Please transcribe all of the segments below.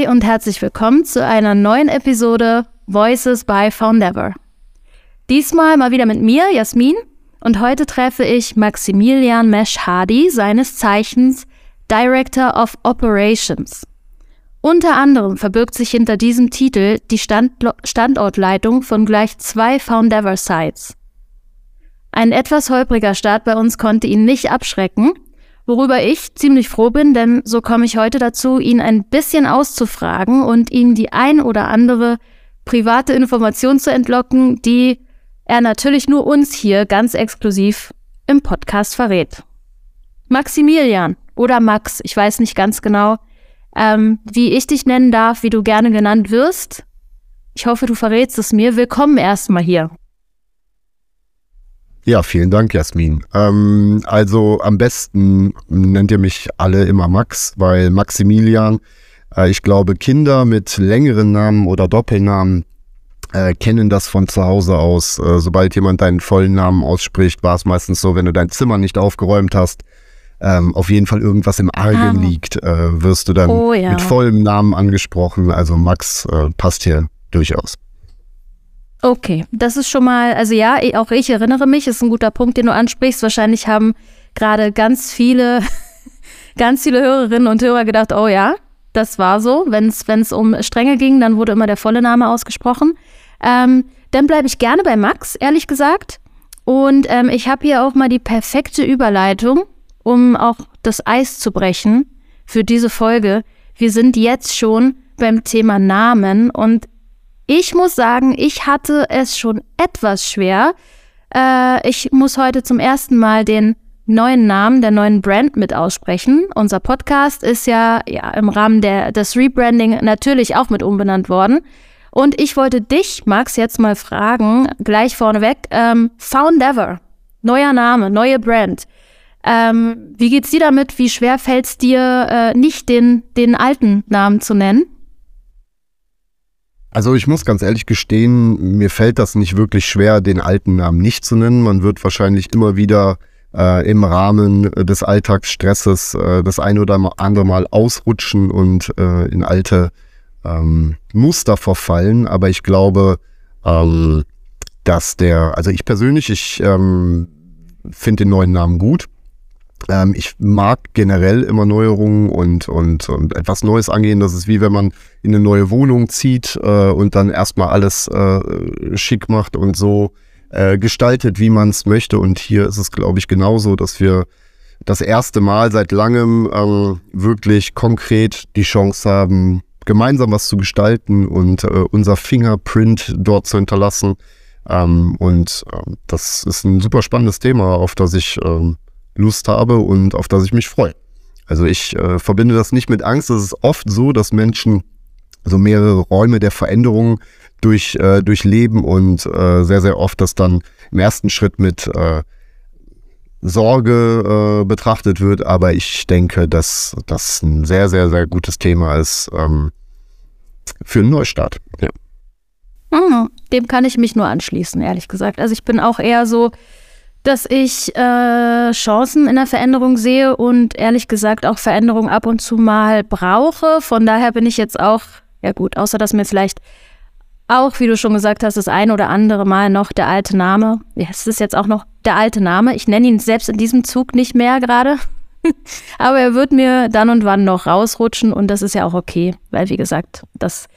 Hi und herzlich willkommen zu einer neuen Episode Voices by Foundever. Diesmal mal wieder mit mir, Jasmin, und heute treffe ich Maximilian Mesh-Hadi, seines Zeichens Director of Operations. Unter anderem verbirgt sich hinter diesem Titel die Standlo Standortleitung von gleich zwei Foundever Sites. Ein etwas holpriger Start bei uns konnte ihn nicht abschrecken, worüber ich ziemlich froh bin, denn so komme ich heute dazu, ihn ein bisschen auszufragen und ihm die ein oder andere private Information zu entlocken, die er natürlich nur uns hier ganz exklusiv im Podcast verrät. Maximilian oder Max, ich weiß nicht ganz genau, ähm, wie ich dich nennen darf, wie du gerne genannt wirst. Ich hoffe, du verrätst es mir. Willkommen erstmal hier. Ja, vielen Dank, Jasmin. Ähm, also am besten nennt ihr mich alle immer Max, weil Maximilian, äh, ich glaube, Kinder mit längeren Namen oder Doppelnamen äh, kennen das von zu Hause aus. Äh, sobald jemand deinen vollen Namen ausspricht, war es meistens so, wenn du dein Zimmer nicht aufgeräumt hast, ähm, auf jeden Fall irgendwas im Argen ah. liegt, äh, wirst du dann oh, ja. mit vollem Namen angesprochen. Also Max äh, passt hier durchaus. Okay, das ist schon mal, also ja, auch ich erinnere mich, ist ein guter Punkt, den du ansprichst. Wahrscheinlich haben gerade ganz viele, ganz viele Hörerinnen und Hörer gedacht, oh ja, das war so. Wenn es um Strenge ging, dann wurde immer der volle Name ausgesprochen. Ähm, dann bleibe ich gerne bei Max, ehrlich gesagt. Und ähm, ich habe hier auch mal die perfekte Überleitung, um auch das Eis zu brechen für diese Folge. Wir sind jetzt schon beim Thema Namen und ich muss sagen, ich hatte es schon etwas schwer. Äh, ich muss heute zum ersten Mal den neuen Namen der neuen Brand mit aussprechen. Unser Podcast ist ja, ja im Rahmen der, des Rebranding natürlich auch mit umbenannt worden. Und ich wollte dich, Max, jetzt mal fragen, gleich vorneweg, ähm, Foundever, neuer Name, neue Brand. Ähm, wie geht's dir damit? Wie schwer fällt es dir, äh, nicht den, den alten Namen zu nennen? Also ich muss ganz ehrlich gestehen, mir fällt das nicht wirklich schwer, den alten Namen nicht zu nennen. Man wird wahrscheinlich immer wieder äh, im Rahmen des Alltagsstresses äh, das ein oder andere Mal ausrutschen und äh, in alte ähm, Muster verfallen. Aber ich glaube, ähm, dass der, also ich persönlich, ich ähm, finde den neuen Namen gut. Ähm, ich mag generell immer Neuerungen und, und, und etwas Neues angehen. Das ist wie wenn man in eine neue Wohnung zieht äh, und dann erstmal alles äh, schick macht und so äh, gestaltet, wie man es möchte. Und hier ist es, glaube ich, genauso, dass wir das erste Mal seit langem ähm, wirklich konkret die Chance haben, gemeinsam was zu gestalten und äh, unser Fingerprint dort zu hinterlassen. Ähm, und äh, das ist ein super spannendes Thema, auf das ich ähm, Lust habe und auf das ich mich freue. Also ich äh, verbinde das nicht mit Angst. Es ist oft so, dass Menschen so mehrere Räume der Veränderung durch, äh, durchleben und äh, sehr, sehr oft das dann im ersten Schritt mit äh, Sorge äh, betrachtet wird. Aber ich denke, dass das ein sehr, sehr, sehr gutes Thema ist ähm, für einen Neustart. Ja. Hm, dem kann ich mich nur anschließen, ehrlich gesagt. Also ich bin auch eher so, dass ich äh, Chancen in der Veränderung sehe und ehrlich gesagt auch Veränderung ab und zu mal brauche. Von daher bin ich jetzt auch, ja gut, außer dass mir vielleicht auch, wie du schon gesagt hast, das ein oder andere Mal noch der alte Name, ja, es ist jetzt auch noch der alte Name. Ich nenne ihn selbst in diesem Zug nicht mehr gerade. Aber er wird mir dann und wann noch rausrutschen und das ist ja auch okay, weil wie gesagt, das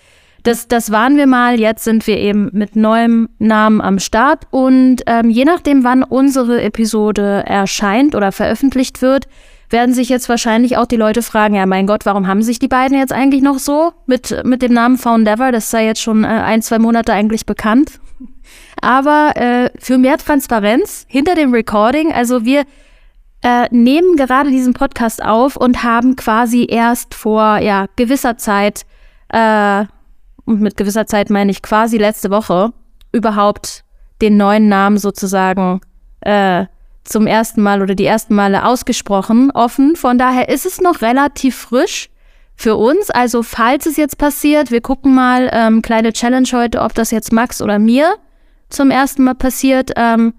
das, das waren wir mal. Jetzt sind wir eben mit neuem Namen am Start. Und ähm, je nachdem, wann unsere Episode erscheint oder veröffentlicht wird, werden sich jetzt wahrscheinlich auch die Leute fragen, ja mein Gott, warum haben sich die beiden jetzt eigentlich noch so mit, mit dem Namen Foundever? Das sei jetzt schon äh, ein, zwei Monate eigentlich bekannt. Aber äh, für mehr Transparenz hinter dem Recording, also wir äh, nehmen gerade diesen Podcast auf und haben quasi erst vor ja, gewisser Zeit äh, und mit gewisser Zeit meine ich quasi letzte Woche, überhaupt den neuen Namen sozusagen äh, zum ersten Mal oder die ersten Male ausgesprochen, offen. Von daher ist es noch relativ frisch für uns. Also falls es jetzt passiert, wir gucken mal, ähm, kleine Challenge heute, ob das jetzt Max oder mir zum ersten Mal passiert. Ähm,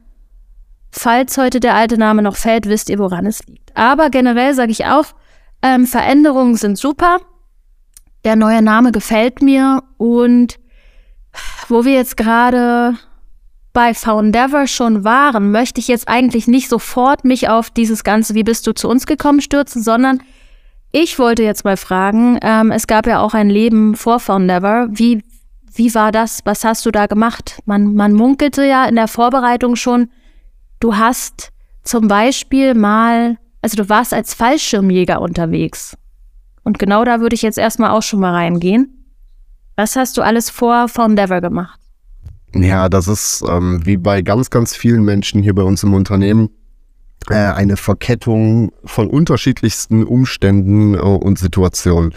falls heute der alte Name noch fällt, wisst ihr, woran es liegt. Aber generell sage ich auch, ähm, Veränderungen sind super. Der neue Name gefällt mir und wo wir jetzt gerade bei Foundever schon waren, möchte ich jetzt eigentlich nicht sofort mich auf dieses Ganze, wie bist du zu uns gekommen, stürzen, sondern ich wollte jetzt mal fragen, ähm, es gab ja auch ein Leben vor Foundever. Wie, wie war das? Was hast du da gemacht? Man, man munkelte ja in der Vorbereitung schon, du hast zum Beispiel mal, also du warst als Fallschirmjäger unterwegs. Und genau da würde ich jetzt erstmal auch schon mal reingehen. Was hast du alles vor Foundever gemacht? Ja, das ist ähm, wie bei ganz, ganz vielen Menschen hier bei uns im Unternehmen äh, eine Verkettung von unterschiedlichsten Umständen äh, und Situationen.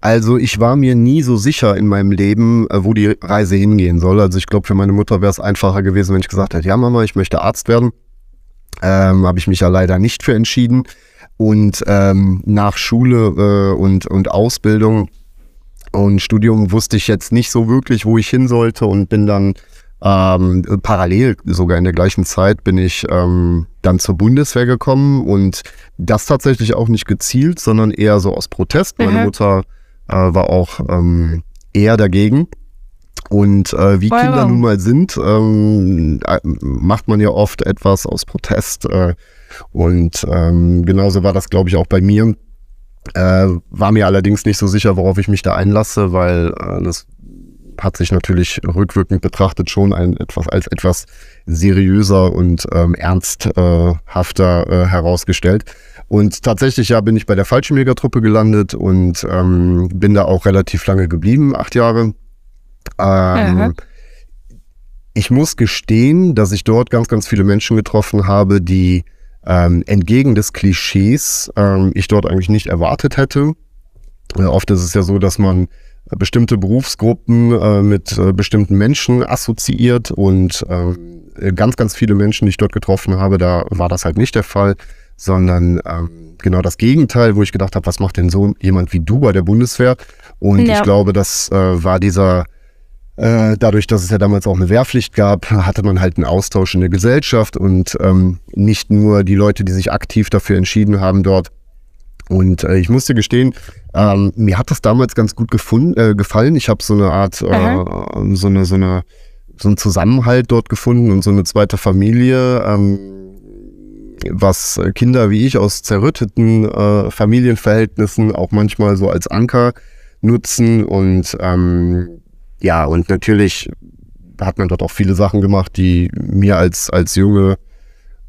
Also ich war mir nie so sicher in meinem Leben, äh, wo die Reise hingehen soll. Also ich glaube, für meine Mutter wäre es einfacher gewesen, wenn ich gesagt hätte, ja Mama, ich möchte Arzt werden. Ähm, Habe ich mich ja leider nicht für entschieden. Und ähm, nach Schule äh, und, und Ausbildung und Studium wusste ich jetzt nicht so wirklich, wo ich hin sollte und bin dann ähm, parallel, sogar in der gleichen Zeit, bin ich ähm, dann zur Bundeswehr gekommen und das tatsächlich auch nicht gezielt, sondern eher so aus Protest. Meine mhm. Mutter äh, war auch ähm, eher dagegen. Und äh, wie wow. Kinder nun mal sind, ähm, äh, macht man ja oft etwas aus Protest. Äh, und ähm, genauso war das, glaube ich, auch bei mir. Äh, war mir allerdings nicht so sicher, worauf ich mich da einlasse, weil äh, das hat sich natürlich rückwirkend betrachtet schon ein, etwas als etwas seriöser und ähm, ernsthafter äh, herausgestellt. Und tatsächlich ja bin ich bei der Fallschirmjägertruppe gelandet und ähm, bin da auch relativ lange geblieben, acht Jahre. Ähm, ich muss gestehen, dass ich dort ganz, ganz viele Menschen getroffen habe, die ähm, entgegen des Klischees ähm, ich dort eigentlich nicht erwartet hätte. Äh, oft ist es ja so, dass man bestimmte Berufsgruppen äh, mit äh, bestimmten Menschen assoziiert und äh, ganz, ganz viele Menschen, die ich dort getroffen habe, da war das halt nicht der Fall, sondern ähm, genau das Gegenteil, wo ich gedacht habe, was macht denn so jemand wie du bei der Bundeswehr? Und ja. ich glaube, das äh, war dieser dadurch, dass es ja damals auch eine Wehrpflicht gab, hatte man halt einen Austausch in der Gesellschaft und ähm, nicht nur die Leute, die sich aktiv dafür entschieden haben dort. Und äh, ich musste gestehen, ähm, mir hat das damals ganz gut gefunden, äh, gefallen. Ich habe so eine Art, äh, so eine, so eine, so einen Zusammenhalt dort gefunden und so eine zweite Familie, ähm, was Kinder wie ich aus zerrütteten äh, Familienverhältnissen auch manchmal so als Anker nutzen und ähm, ja, und natürlich hat man dort auch viele Sachen gemacht, die mir als, als Junge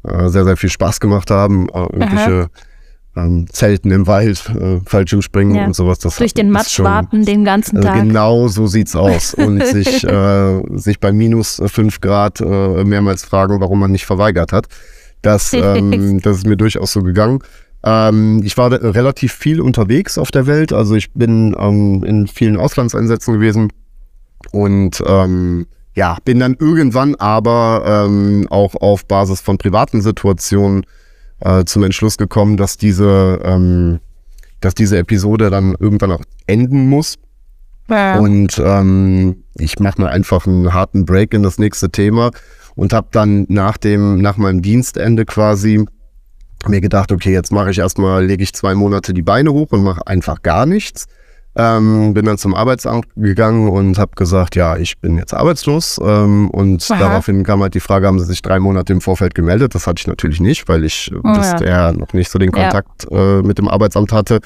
äh, sehr, sehr viel Spaß gemacht haben. Äh, irgendwelche ähm, Zelten im Wald, äh, Fallschirmspringen ja. und sowas. Das Durch den Matsch warten den ganzen Tag. genau so sieht's aus. Und sich, äh, sich bei minus fünf Grad äh, mehrmals fragen, warum man nicht verweigert hat. Das, ähm, das ist mir durchaus so gegangen. Ähm, ich war relativ viel unterwegs auf der Welt. Also ich bin ähm, in vielen Auslandseinsätzen gewesen und ähm, ja, bin dann irgendwann aber ähm, auch auf Basis von privaten Situationen äh, zum Entschluss gekommen, dass diese, ähm, dass diese Episode dann irgendwann auch enden muss. Ja. Und ähm, ich mache mal einfach einen harten Break in das nächste Thema und habe dann nach dem, nach meinem Dienstende quasi mir gedacht, okay, jetzt mache ich erstmal, lege ich zwei Monate die Beine hoch und mache einfach gar nichts. Ähm, bin dann zum Arbeitsamt gegangen und habe gesagt, ja, ich bin jetzt arbeitslos. Ähm, und Aha. daraufhin kam halt die Frage, haben Sie sich drei Monate im Vorfeld gemeldet? Das hatte ich natürlich nicht, weil ich oh, bisher ja. noch nicht so den Kontakt ja. äh, mit dem Arbeitsamt hatte.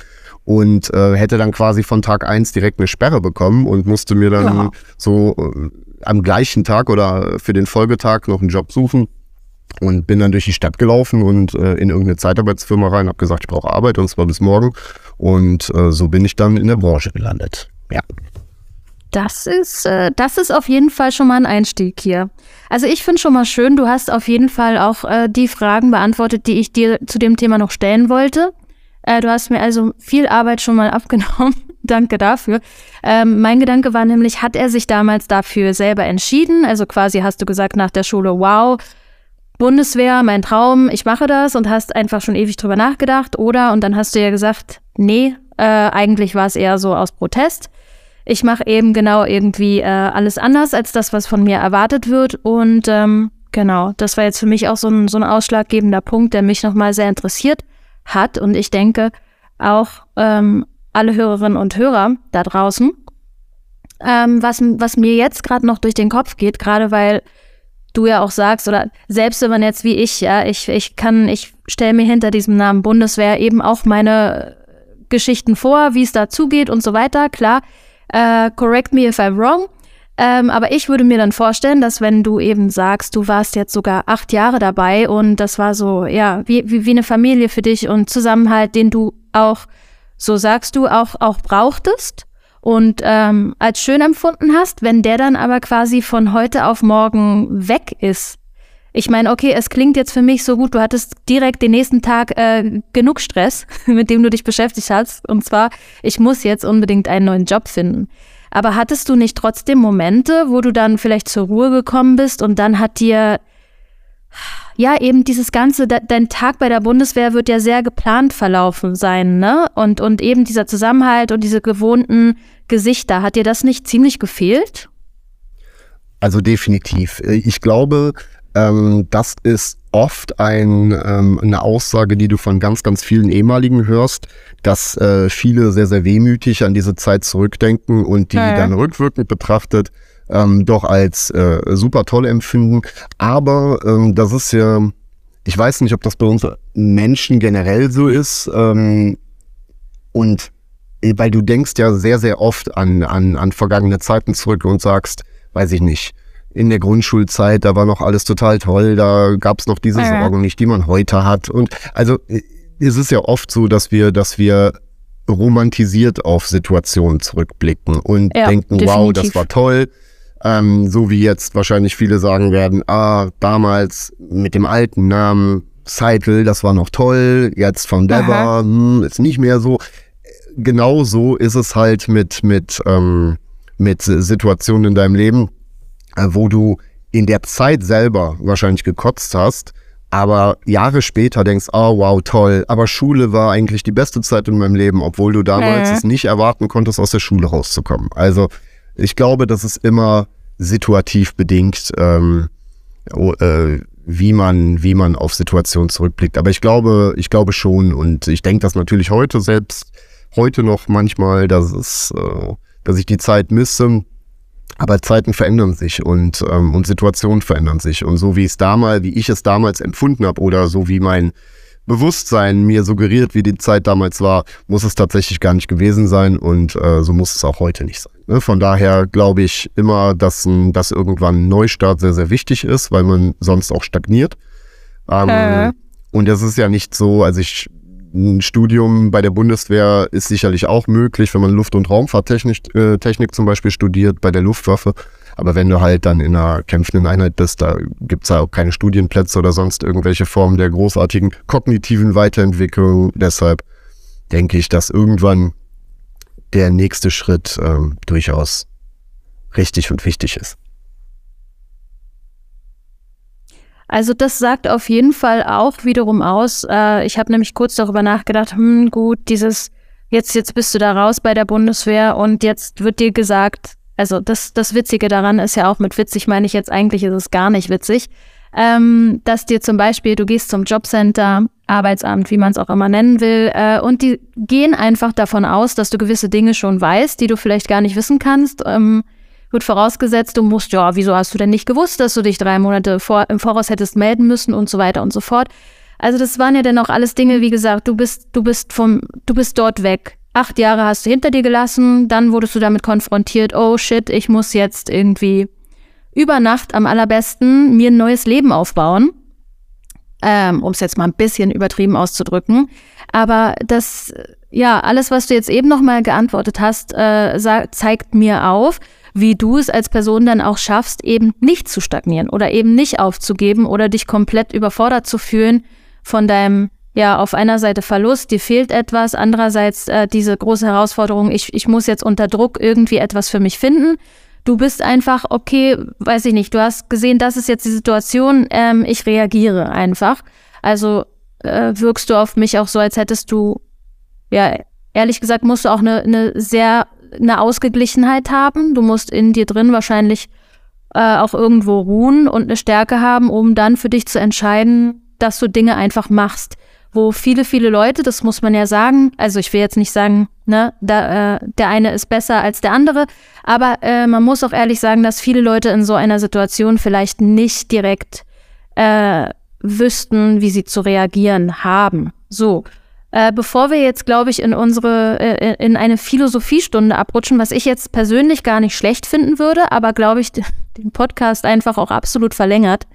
Und äh, hätte dann quasi von Tag eins direkt eine Sperre bekommen und musste mir dann ja. so äh, am gleichen Tag oder für den Folgetag noch einen Job suchen. Und bin dann durch die Stadt gelaufen und äh, in irgendeine Zeitarbeitsfirma rein, habe gesagt, ich brauche Arbeit und zwar bis morgen. Und äh, so bin ich dann in der Branche gelandet. Ja. Das ist, äh, das ist auf jeden Fall schon mal ein Einstieg hier. Also ich finde schon mal schön, du hast auf jeden Fall auch äh, die Fragen beantwortet, die ich dir zu dem Thema noch stellen wollte. Äh, du hast mir also viel Arbeit schon mal abgenommen. Danke dafür. Ähm, mein Gedanke war nämlich, hat er sich damals dafür selber entschieden? Also quasi hast du gesagt nach der Schule, wow, Bundeswehr, mein Traum, ich mache das und hast einfach schon ewig drüber nachgedacht, oder? Und dann hast du ja gesagt, nee, äh, eigentlich war es eher so aus Protest. Ich mache eben genau irgendwie äh, alles anders als das, was von mir erwartet wird. Und ähm, genau, das war jetzt für mich auch so ein, so ein ausschlaggebender Punkt, der mich nochmal sehr interessiert hat. Und ich denke auch ähm, alle Hörerinnen und Hörer da draußen. Ähm, was, was mir jetzt gerade noch durch den Kopf geht, gerade weil du ja auch sagst, oder selbst wenn man jetzt wie ich, ja, ich, ich kann, ich stelle mir hinter diesem Namen Bundeswehr eben auch meine Geschichten vor, wie es da zugeht und so weiter, klar. Äh, correct me if I'm wrong. Ähm, aber ich würde mir dann vorstellen, dass wenn du eben sagst, du warst jetzt sogar acht Jahre dabei und das war so, ja, wie, wie, wie eine Familie für dich und Zusammenhalt, den du auch, so sagst du, auch, auch brauchtest und ähm, als schön empfunden hast, wenn der dann aber quasi von heute auf morgen weg ist. Ich meine, okay, es klingt jetzt für mich so gut, du hattest direkt den nächsten Tag äh, genug Stress, mit dem du dich beschäftigt hast. Und zwar, ich muss jetzt unbedingt einen neuen Job finden. Aber hattest du nicht trotzdem Momente, wo du dann vielleicht zur Ruhe gekommen bist und dann hat dir, ja, eben dieses ganze, de dein Tag bei der Bundeswehr wird ja sehr geplant verlaufen sein, ne? Und, und eben dieser Zusammenhalt und diese gewohnten Gesichter, hat dir das nicht ziemlich gefehlt? Also definitiv. Ich glaube, ähm, das ist oft ein, ähm, eine Aussage, die du von ganz, ganz vielen ehemaligen hörst, dass äh, viele sehr, sehr wehmütig an diese Zeit zurückdenken und die ja. dann rückwirkend betrachtet ähm, doch als äh, super toll empfinden. Aber ähm, das ist ja, ich weiß nicht, ob das bei uns Menschen generell so ist. Ähm, und äh, weil du denkst ja sehr, sehr oft an, an, an vergangene Zeiten zurück und sagst, weiß ich nicht, in der Grundschulzeit, da war noch alles total toll, da gab es noch diese ja. Sorgen nicht, die man heute hat. Und also äh, es ist ja oft so, dass wir, dass wir romantisiert auf Situationen zurückblicken und ja, denken, definitiv. wow, das war toll. Ähm, so wie jetzt wahrscheinlich viele sagen werden, ah, damals mit dem alten Namen Seidel, das war noch toll, jetzt von Dever, hm, ist nicht mehr so. Genau so ist es halt mit, mit, ähm, mit Situationen in deinem Leben äh, wo du in der Zeit selber wahrscheinlich gekotzt hast, aber Jahre später denkst, oh wow, toll, aber Schule war eigentlich die beste Zeit in meinem Leben, obwohl du damals äh. es nicht erwarten konntest, aus der Schule rauszukommen. Also ich glaube, das ist immer situativ bedingt, ähm, äh, wie man, wie man auf Situationen zurückblickt. Aber ich glaube, ich glaube schon und ich denke das natürlich heute selbst, heute noch manchmal, dass es, äh, dass ich die Zeit misse, aber Zeiten verändern sich und, ähm, und Situationen verändern sich. Und so wie es damals, wie ich es damals empfunden habe oder so wie mein Bewusstsein mir suggeriert, wie die Zeit damals war, muss es tatsächlich gar nicht gewesen sein und äh, so muss es auch heute nicht sein. Ne? Von daher glaube ich immer, dass, dass irgendwann ein Neustart sehr, sehr wichtig ist, weil man sonst auch stagniert. Ähm, äh. Und das ist ja nicht so, also ich ein Studium bei der Bundeswehr ist sicherlich auch möglich, wenn man Luft- und Raumfahrttechnik äh, Technik zum Beispiel studiert bei der Luftwaffe. Aber wenn du halt dann in einer kämpfenden Einheit bist, da gibt es ja auch keine Studienplätze oder sonst irgendwelche Formen der großartigen kognitiven Weiterentwicklung. Deshalb denke ich, dass irgendwann der nächste Schritt ähm, durchaus richtig und wichtig ist. Also das sagt auf jeden Fall auch wiederum aus. Äh, ich habe nämlich kurz darüber nachgedacht, hm, gut, dieses, jetzt, jetzt bist du da raus bei der Bundeswehr und jetzt wird dir gesagt, also das, das Witzige daran ist ja auch mit witzig, meine ich jetzt eigentlich ist es gar nicht witzig, ähm, dass dir zum Beispiel, du gehst zum Jobcenter, Arbeitsamt, wie man es auch immer nennen will, äh, und die gehen einfach davon aus, dass du gewisse Dinge schon weißt, die du vielleicht gar nicht wissen kannst. Ähm, wird vorausgesetzt, du musst, ja, wieso hast du denn nicht gewusst, dass du dich drei Monate vor, im Voraus hättest melden müssen und so weiter und so fort. Also das waren ja dann auch alles Dinge, wie gesagt, du bist, du bist vom, du bist dort weg. Acht Jahre hast du hinter dir gelassen, dann wurdest du damit konfrontiert, oh shit, ich muss jetzt irgendwie über Nacht am allerbesten mir ein neues Leben aufbauen. Ähm, um es jetzt mal ein bisschen übertrieben auszudrücken. Aber das, ja, alles, was du jetzt eben nochmal geantwortet hast, äh, zeigt mir auf, wie du es als Person dann auch schaffst, eben nicht zu stagnieren oder eben nicht aufzugeben oder dich komplett überfordert zu fühlen von deinem, ja, auf einer Seite Verlust, dir fehlt etwas, andererseits äh, diese große Herausforderung, ich, ich muss jetzt unter Druck irgendwie etwas für mich finden. Du bist einfach, okay, weiß ich nicht, du hast gesehen, das ist jetzt die Situation, ähm, ich reagiere einfach. Also äh, wirkst du auf mich auch so, als hättest du, ja, ehrlich gesagt, musst du auch eine, eine sehr eine Ausgeglichenheit haben. Du musst in dir drin wahrscheinlich äh, auch irgendwo ruhen und eine Stärke haben, um dann für dich zu entscheiden, dass du Dinge einfach machst. Wo viele, viele Leute, das muss man ja sagen, also ich will jetzt nicht sagen, ne, da, äh, der eine ist besser als der andere, aber äh, man muss auch ehrlich sagen, dass viele Leute in so einer Situation vielleicht nicht direkt äh, wüssten, wie sie zu reagieren haben. So. Äh, bevor wir jetzt, glaube ich, in unsere, äh, in eine Philosophiestunde abrutschen, was ich jetzt persönlich gar nicht schlecht finden würde, aber glaube ich, den Podcast einfach auch absolut verlängert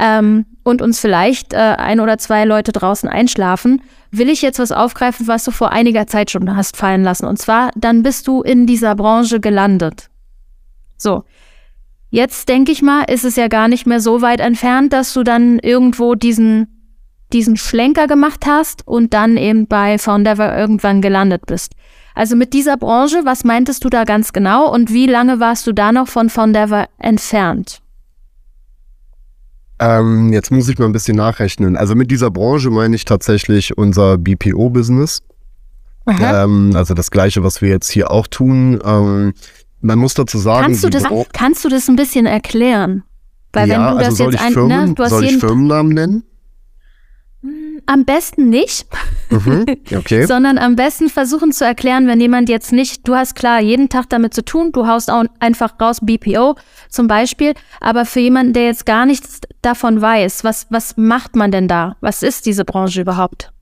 ähm, und uns vielleicht äh, ein oder zwei Leute draußen einschlafen, will ich jetzt was aufgreifen, was du vor einiger Zeit schon hast fallen lassen. Und zwar, dann bist du in dieser Branche gelandet. So. Jetzt denke ich mal, ist es ja gar nicht mehr so weit entfernt, dass du dann irgendwo diesen diesen Schlenker gemacht hast und dann eben bei Foundever irgendwann gelandet bist. Also mit dieser Branche, was meintest du da ganz genau und wie lange warst du da noch von Foundever entfernt? Ähm, jetzt muss ich mal ein bisschen nachrechnen. Also mit dieser Branche meine ich tatsächlich unser BPO-Business. Ähm, also das gleiche, was wir jetzt hier auch tun. Ähm, man muss dazu sagen, kannst du, das, kannst du das ein bisschen erklären? Weil ja, wenn du also das soll jetzt Firmen, ne, du hast soll ich Firmennamen nennen? Am besten nicht, mhm, okay. sondern am besten versuchen zu erklären, wenn jemand jetzt nicht, du hast klar jeden Tag damit zu tun, du haust auch einfach raus BPO zum Beispiel, aber für jemanden, der jetzt gar nichts davon weiß, was, was macht man denn da? Was ist diese Branche überhaupt?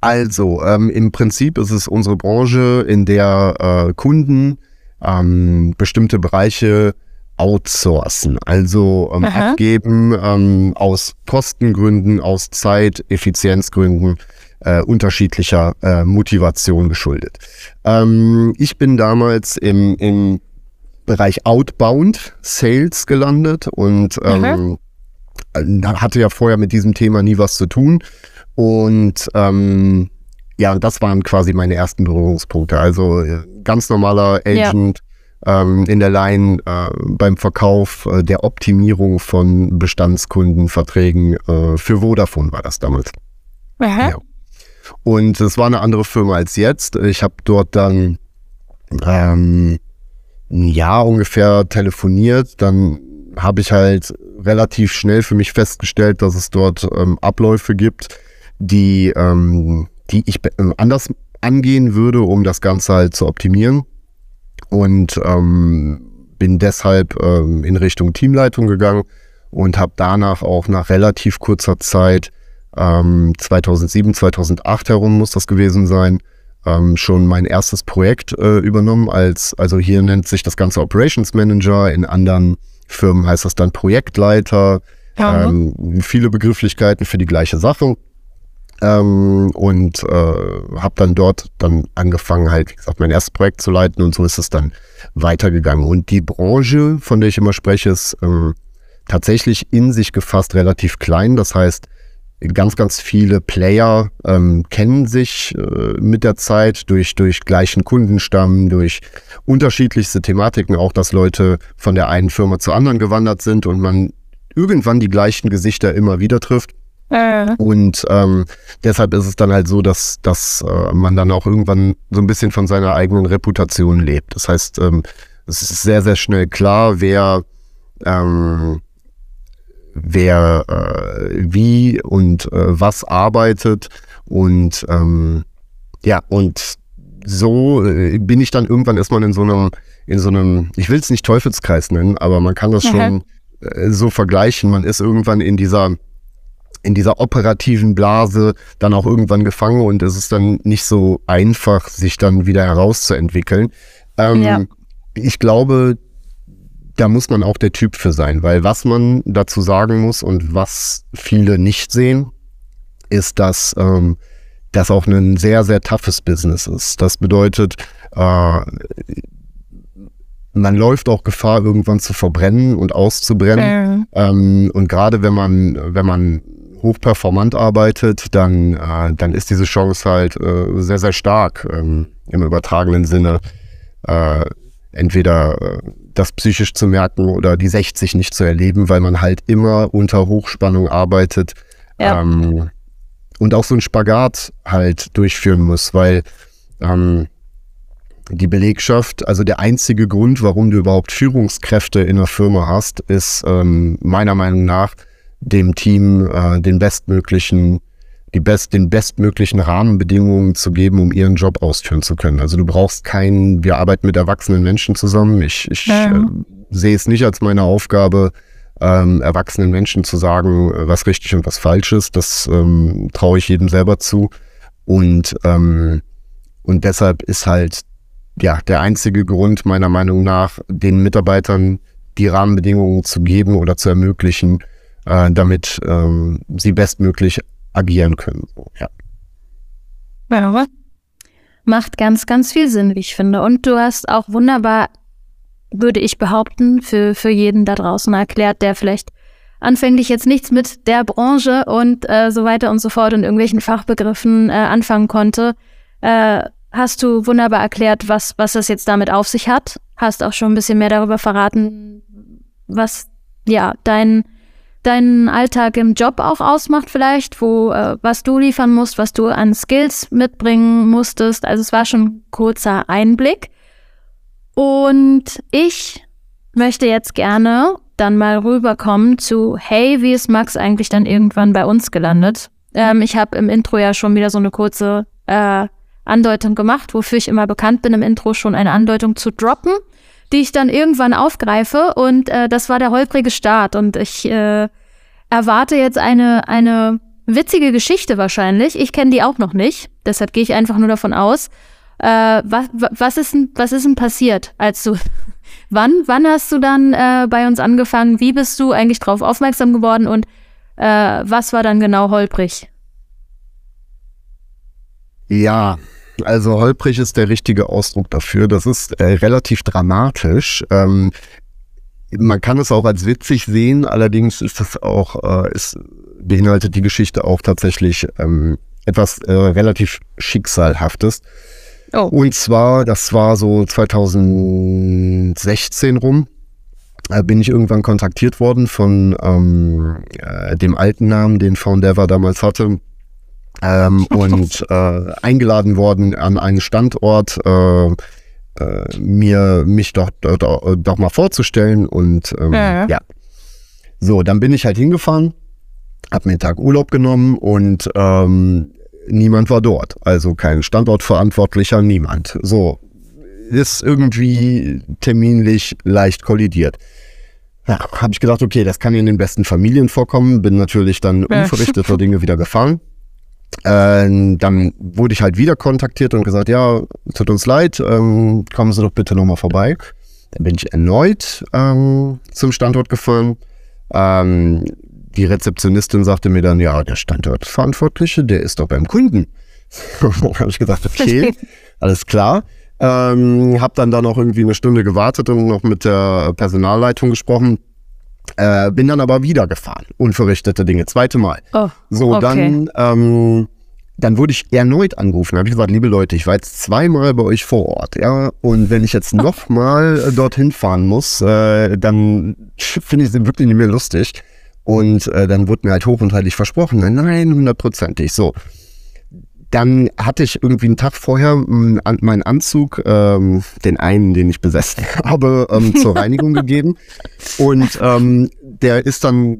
Also, ähm, im Prinzip ist es unsere Branche, in der äh, Kunden ähm, bestimmte Bereiche outsourcen, also ähm, abgeben ähm, aus Kostengründen, aus Zeit, Effizienzgründen, äh, unterschiedlicher äh, Motivation geschuldet. Ähm, ich bin damals im, im Bereich Outbound Sales gelandet und ähm, hatte ja vorher mit diesem Thema nie was zu tun. Und ähm, ja, das waren quasi meine ersten Berührungspunkte. Also äh, ganz normaler Agent. Ja ähm, in der Line äh, beim Verkauf äh, der Optimierung von Bestandskundenverträgen äh, für Vodafone war das damals. Ja. Und es war eine andere Firma als jetzt. Ich habe dort dann ähm, ein Jahr ungefähr telefoniert. Dann habe ich halt relativ schnell für mich festgestellt, dass es dort ähm, Abläufe gibt, die, ähm, die ich anders angehen würde, um das Ganze halt zu optimieren und ähm, bin deshalb ähm, in Richtung Teamleitung gegangen und habe danach auch nach relativ kurzer Zeit, ähm, 2007, 2008 herum muss das gewesen sein, ähm, schon mein erstes Projekt äh, übernommen als, also hier nennt sich das Ganze Operations Manager, in anderen Firmen heißt das dann Projektleiter, ja. ähm, viele Begrifflichkeiten für die gleiche Sache. Ähm, und äh, habe dann dort dann angefangen, halt, wie gesagt, mein erstes Projekt zu leiten und so ist es dann weitergegangen. Und die Branche, von der ich immer spreche, ist ähm, tatsächlich in sich gefasst relativ klein. Das heißt, ganz, ganz viele Player ähm, kennen sich äh, mit der Zeit durch, durch gleichen Kundenstamm, durch unterschiedlichste Thematiken, auch dass Leute von der einen Firma zur anderen gewandert sind und man irgendwann die gleichen Gesichter immer wieder trifft. Äh. Und ähm, deshalb ist es dann halt so, dass, dass äh, man dann auch irgendwann so ein bisschen von seiner eigenen Reputation lebt. Das heißt, ähm, es ist sehr, sehr schnell klar, wer, ähm, wer äh, wie und äh, was arbeitet. Und ähm, ja, und so äh, bin ich dann irgendwann erstmal in so einem, in so einem, ich will es nicht Teufelskreis nennen, aber man kann das mhm. schon äh, so vergleichen. Man ist irgendwann in dieser in dieser operativen Blase dann auch irgendwann gefangen und es ist dann nicht so einfach, sich dann wieder herauszuentwickeln. Ähm, ja. Ich glaube, da muss man auch der Typ für sein, weil was man dazu sagen muss und was viele nicht sehen, ist, dass ähm, das auch ein sehr, sehr toughes Business ist. Das bedeutet, äh, man läuft auch Gefahr, irgendwann zu verbrennen und auszubrennen. Äh. Ähm, und gerade wenn man, wenn man hochperformant arbeitet, dann, äh, dann ist diese Chance halt äh, sehr, sehr stark ähm, im übertragenen Sinne. Äh, entweder äh, das psychisch zu merken oder die 60 nicht zu erleben, weil man halt immer unter Hochspannung arbeitet ja. ähm, und auch so ein Spagat halt durchführen muss, weil ähm, die Belegschaft, also der einzige Grund, warum du überhaupt Führungskräfte in einer Firma hast, ist ähm, meiner Meinung nach, dem Team äh, den bestmöglichen die best, den bestmöglichen Rahmenbedingungen zu geben, um ihren Job ausführen zu können. Also du brauchst keinen, wir arbeiten mit erwachsenen Menschen zusammen. Ich, ich ja. äh, sehe es nicht als meine Aufgabe, ähm, erwachsenen Menschen zu sagen, was richtig und was falsch ist. Das ähm, traue ich jedem selber zu. Und, ähm, und deshalb ist halt ja der einzige Grund meiner Meinung nach, den Mitarbeitern die Rahmenbedingungen zu geben oder zu ermöglichen, äh, damit ähm, sie bestmöglich agieren können. So, ja. ja. Macht ganz, ganz viel Sinn, wie ich finde. Und du hast auch wunderbar, würde ich behaupten, für, für jeden da draußen erklärt, der vielleicht anfänglich jetzt nichts mit der Branche und äh, so weiter und so fort und irgendwelchen Fachbegriffen äh, anfangen konnte, äh, hast du wunderbar erklärt, was, was das jetzt damit auf sich hat. Hast auch schon ein bisschen mehr darüber verraten, was ja dein, dein Alltag im Job auch ausmacht, vielleicht, wo äh, was du liefern musst, was du an Skills mitbringen musstest. Also es war schon ein kurzer Einblick. Und ich möchte jetzt gerne dann mal rüberkommen zu, hey, wie ist Max eigentlich dann irgendwann bei uns gelandet? Ähm, ich habe im Intro ja schon wieder so eine kurze äh, Andeutung gemacht, wofür ich immer bekannt bin, im Intro schon eine Andeutung zu droppen, die ich dann irgendwann aufgreife. Und äh, das war der holprige Start. Und ich äh, erwarte jetzt eine, eine witzige Geschichte wahrscheinlich. Ich kenne die auch noch nicht. Deshalb gehe ich einfach nur davon aus. Äh, was, was, ist was ist denn passiert, als du wann, wann hast du dann äh, bei uns angefangen? Wie bist du eigentlich darauf aufmerksam geworden und äh, was war dann genau holprig? Ja, also holprig ist der richtige Ausdruck dafür. Das ist äh, relativ dramatisch. Ähm, man kann es auch als witzig sehen, allerdings ist das auch, äh, ist, beinhaltet die Geschichte auch tatsächlich ähm, etwas äh, relativ Schicksalhaftes. Oh. Und zwar, das war so 2016 rum, äh, bin ich irgendwann kontaktiert worden von ähm, äh, dem alten Namen, den Foundever damals hatte ähm, und äh, eingeladen worden an einen Standort, äh, äh, mir mich doch, doch, doch mal vorzustellen und ähm, ja. ja. So, dann bin ich halt hingefahren, hab mir einen Tag Urlaub genommen und ähm, niemand war dort. Also kein Standortverantwortlicher, niemand. So, ist irgendwie terminlich leicht kollidiert. Ja, habe ich gedacht, okay, das kann in den besten Familien vorkommen. Bin natürlich dann unverrichteter Dinge wieder gefahren. Äh, dann wurde ich halt wieder kontaktiert und gesagt, ja, tut uns leid, ähm, kommen Sie doch bitte nochmal vorbei. Dann bin ich erneut ähm, zum Standort gefahren. Ähm, die Rezeptionistin sagte mir dann, ja, der Standortverantwortliche, der ist doch beim Kunden. habe ich gesagt, okay, alles klar. Ähm, habe dann da noch irgendwie eine Stunde gewartet und noch mit der Personalleitung gesprochen. Äh, bin dann aber wieder gefahren. Unverrichtete Dinge. Zweite Mal. Oh, so, okay. dann, ähm, dann wurde ich erneut angerufen. Da habe ich gesagt, liebe Leute, ich war jetzt zweimal bei euch vor Ort, ja. Und wenn ich jetzt nochmal äh, dorthin fahren muss, äh, dann finde ich es wirklich nicht mehr lustig. Und äh, dann wurde mir halt hoch und heilig versprochen, nein, hundertprozentig. So. Dann hatte ich irgendwie einen Tag vorher meinen Anzug, ähm, den einen, den ich besessen habe, ähm, zur Reinigung gegeben. Und ähm, der ist dann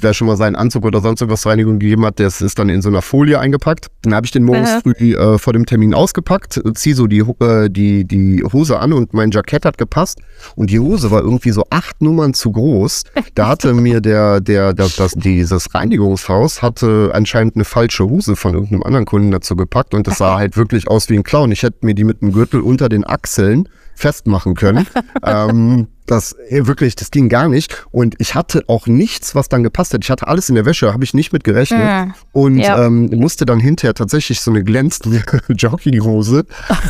wer schon mal seinen Anzug oder sonst irgendwas Reinigung gegeben hat, das ist dann in so einer Folie eingepackt. Dann habe ich den morgens früh äh, vor dem Termin ausgepackt, ziehe so die, äh, die, die Hose an und mein Jackett hat gepasst. Und die Hose war irgendwie so acht Nummern zu groß. Da hatte mir der, der, der das, dieses Reinigungshaus hatte anscheinend eine falsche Hose von irgendeinem anderen Kunden dazu gepackt und das sah halt wirklich aus wie ein Clown. Ich hätte mir die mit dem Gürtel unter den Achseln festmachen können. ähm, das äh, wirklich, das ging gar nicht. Und ich hatte auch nichts, was dann gepasst hat. Ich hatte alles in der Wäsche, habe ich nicht mit gerechnet. Ja. Und ja. Ähm, musste dann hinterher tatsächlich so eine glänzende Jogginghose,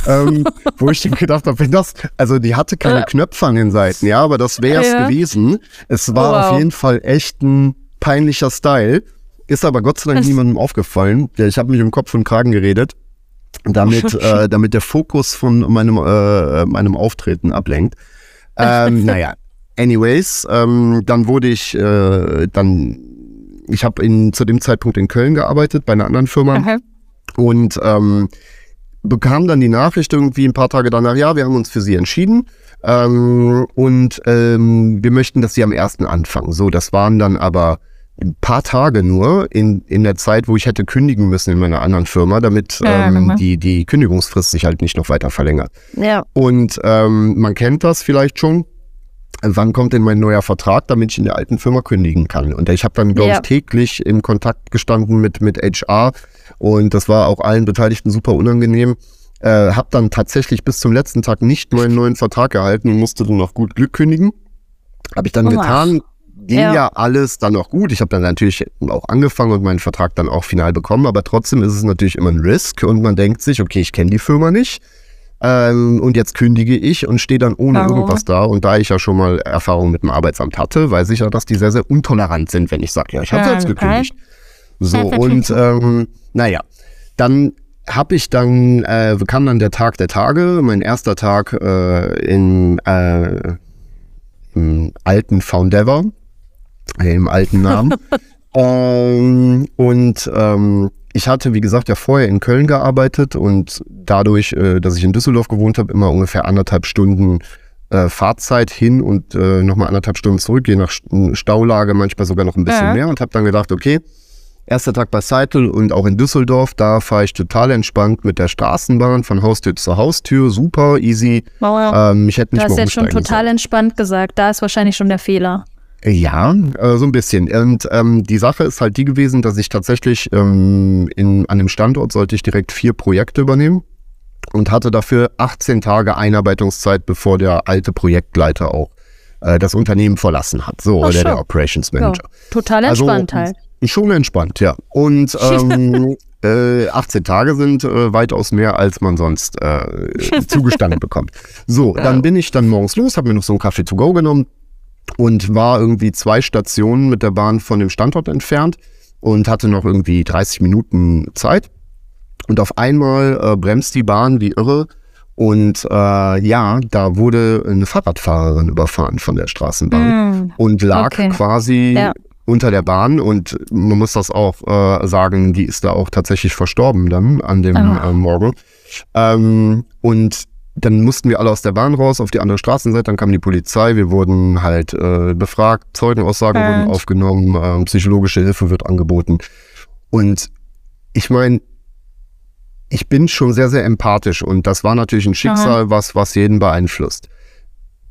ähm, wo ich gedacht habe, wenn das, also die hatte keine ja. Knöpfe an den Seiten, ja, aber das wäre es gewesen. Es war wow. auf jeden Fall echt ein peinlicher Style. Ist aber Gott sei Dank niemandem aufgefallen. Ja, ich habe mich im Kopf und Kragen geredet damit, äh, damit der Fokus von meinem, äh, meinem Auftreten ablenkt. Ähm, naja, anyways, ähm, dann wurde ich äh, dann, ich habe zu dem Zeitpunkt in Köln gearbeitet bei einer anderen Firma Aha. und ähm, bekam dann die Nachricht irgendwie ein paar Tage danach, ja, wir haben uns für sie entschieden ähm, und ähm, wir möchten, dass sie am ersten anfangen. So, das waren dann aber ein paar Tage nur in, in der Zeit, wo ich hätte kündigen müssen in meiner anderen Firma, damit Ja, ähm, genau. die, die Kündigungsfrist sich halt nicht noch weiter verlängert. Ja. Und ähm, man kennt das vielleicht schon. Wann kommt denn mein neuer Vertrag, damit ich in der alten Firma kündigen kann? Und ich habe dann, glaube Ja. ich, täglich im Kontakt gestanden mit, mit HR und das war auch allen Beteiligten super unangenehm. Äh, habe dann tatsächlich bis zum letzten Tag nicht meinen neuen Vertrag erhalten und musste dann auf gut Glück kündigen. Habe ich dann Oh, getan. Ging ja. Ja. alles dann auch gut. Ich habe dann natürlich auch angefangen und meinen Vertrag dann auch final bekommen, aber trotzdem ist es natürlich immer ein Risk und man denkt sich, okay, ich kenne die Firma nicht. Ähm, und jetzt kündige ich und stehe dann ohne Warum? irgendwas da. Und da ich ja schon mal Erfahrung mit dem Arbeitsamt hatte, weiß ich ja, dass die sehr, sehr untolerant sind, wenn ich sage, ja, ich habe Ja, selbst okay. gekündigt. So, und ähm, naja, dann habe ich dann, äh, kam dann der Tag der Tage, mein erster Tag äh, in, äh, im alten Foundever, im alten Namen. ähm, und ähm, ich hatte, wie gesagt, ja vorher in Köln gearbeitet und dadurch, äh, dass ich in Düsseldorf gewohnt habe, immer ungefähr anderthalb Stunden äh, Fahrzeit hin und äh, nochmal anderthalb Stunden zurück, je nach St- Staulage, manchmal sogar noch ein bisschen Ja. mehr und habe dann gedacht, okay, erster Tag bei Seitel und auch in Düsseldorf, da fahre ich total entspannt mit der Straßenbahn von Haustür zu Haustür, super easy. Wow. Ähm, ich hätte du nicht hast mehr jetzt schon total entspannt gesagt. Da ist wahrscheinlich schon der Fehler. Ja, äh, so ein bisschen. Und ähm, die Sache ist halt die gewesen, dass ich tatsächlich ähm, in, an dem Standort sollte ich direkt vier Projekte übernehmen und hatte dafür 18 Tage Einarbeitungszeit, bevor der alte Projektleiter auch äh, das Unternehmen verlassen hat. So, Ach, oder der, schon. der Operations Ja, Manager. total Also, entspannt halt. Schon entspannt, ja. Und ähm, äh, 18 Tage sind äh, weitaus mehr, als man sonst äh, zugestanden bekommt. So, dann bin ich dann morgens los, habe mir noch so einen Kaffee to go genommen und war irgendwie zwei Stationen mit der Bahn von dem Standort entfernt und hatte noch irgendwie 30 Minuten Zeit. Und auf einmal äh, bremst die Bahn wie irre. Und äh, ja, da wurde eine Fahrradfahrerin überfahren von der Straßenbahn Mm. und lag Okay. quasi Ja. unter der Bahn und man muss das auch äh, sagen, die ist da auch tatsächlich verstorben dann an dem äh, Morgen. Ähm, und dann mussten wir alle aus der Bahn raus auf die andere Straßenseite, dann kam die Polizei, wir wurden halt äh, befragt, Zeugenaussagen Und? wurden aufgenommen, äh, psychologische Hilfe wird angeboten. Und ich meine, ich bin schon sehr, sehr empathisch und das war natürlich ein Schicksal, was, was jeden beeinflusst.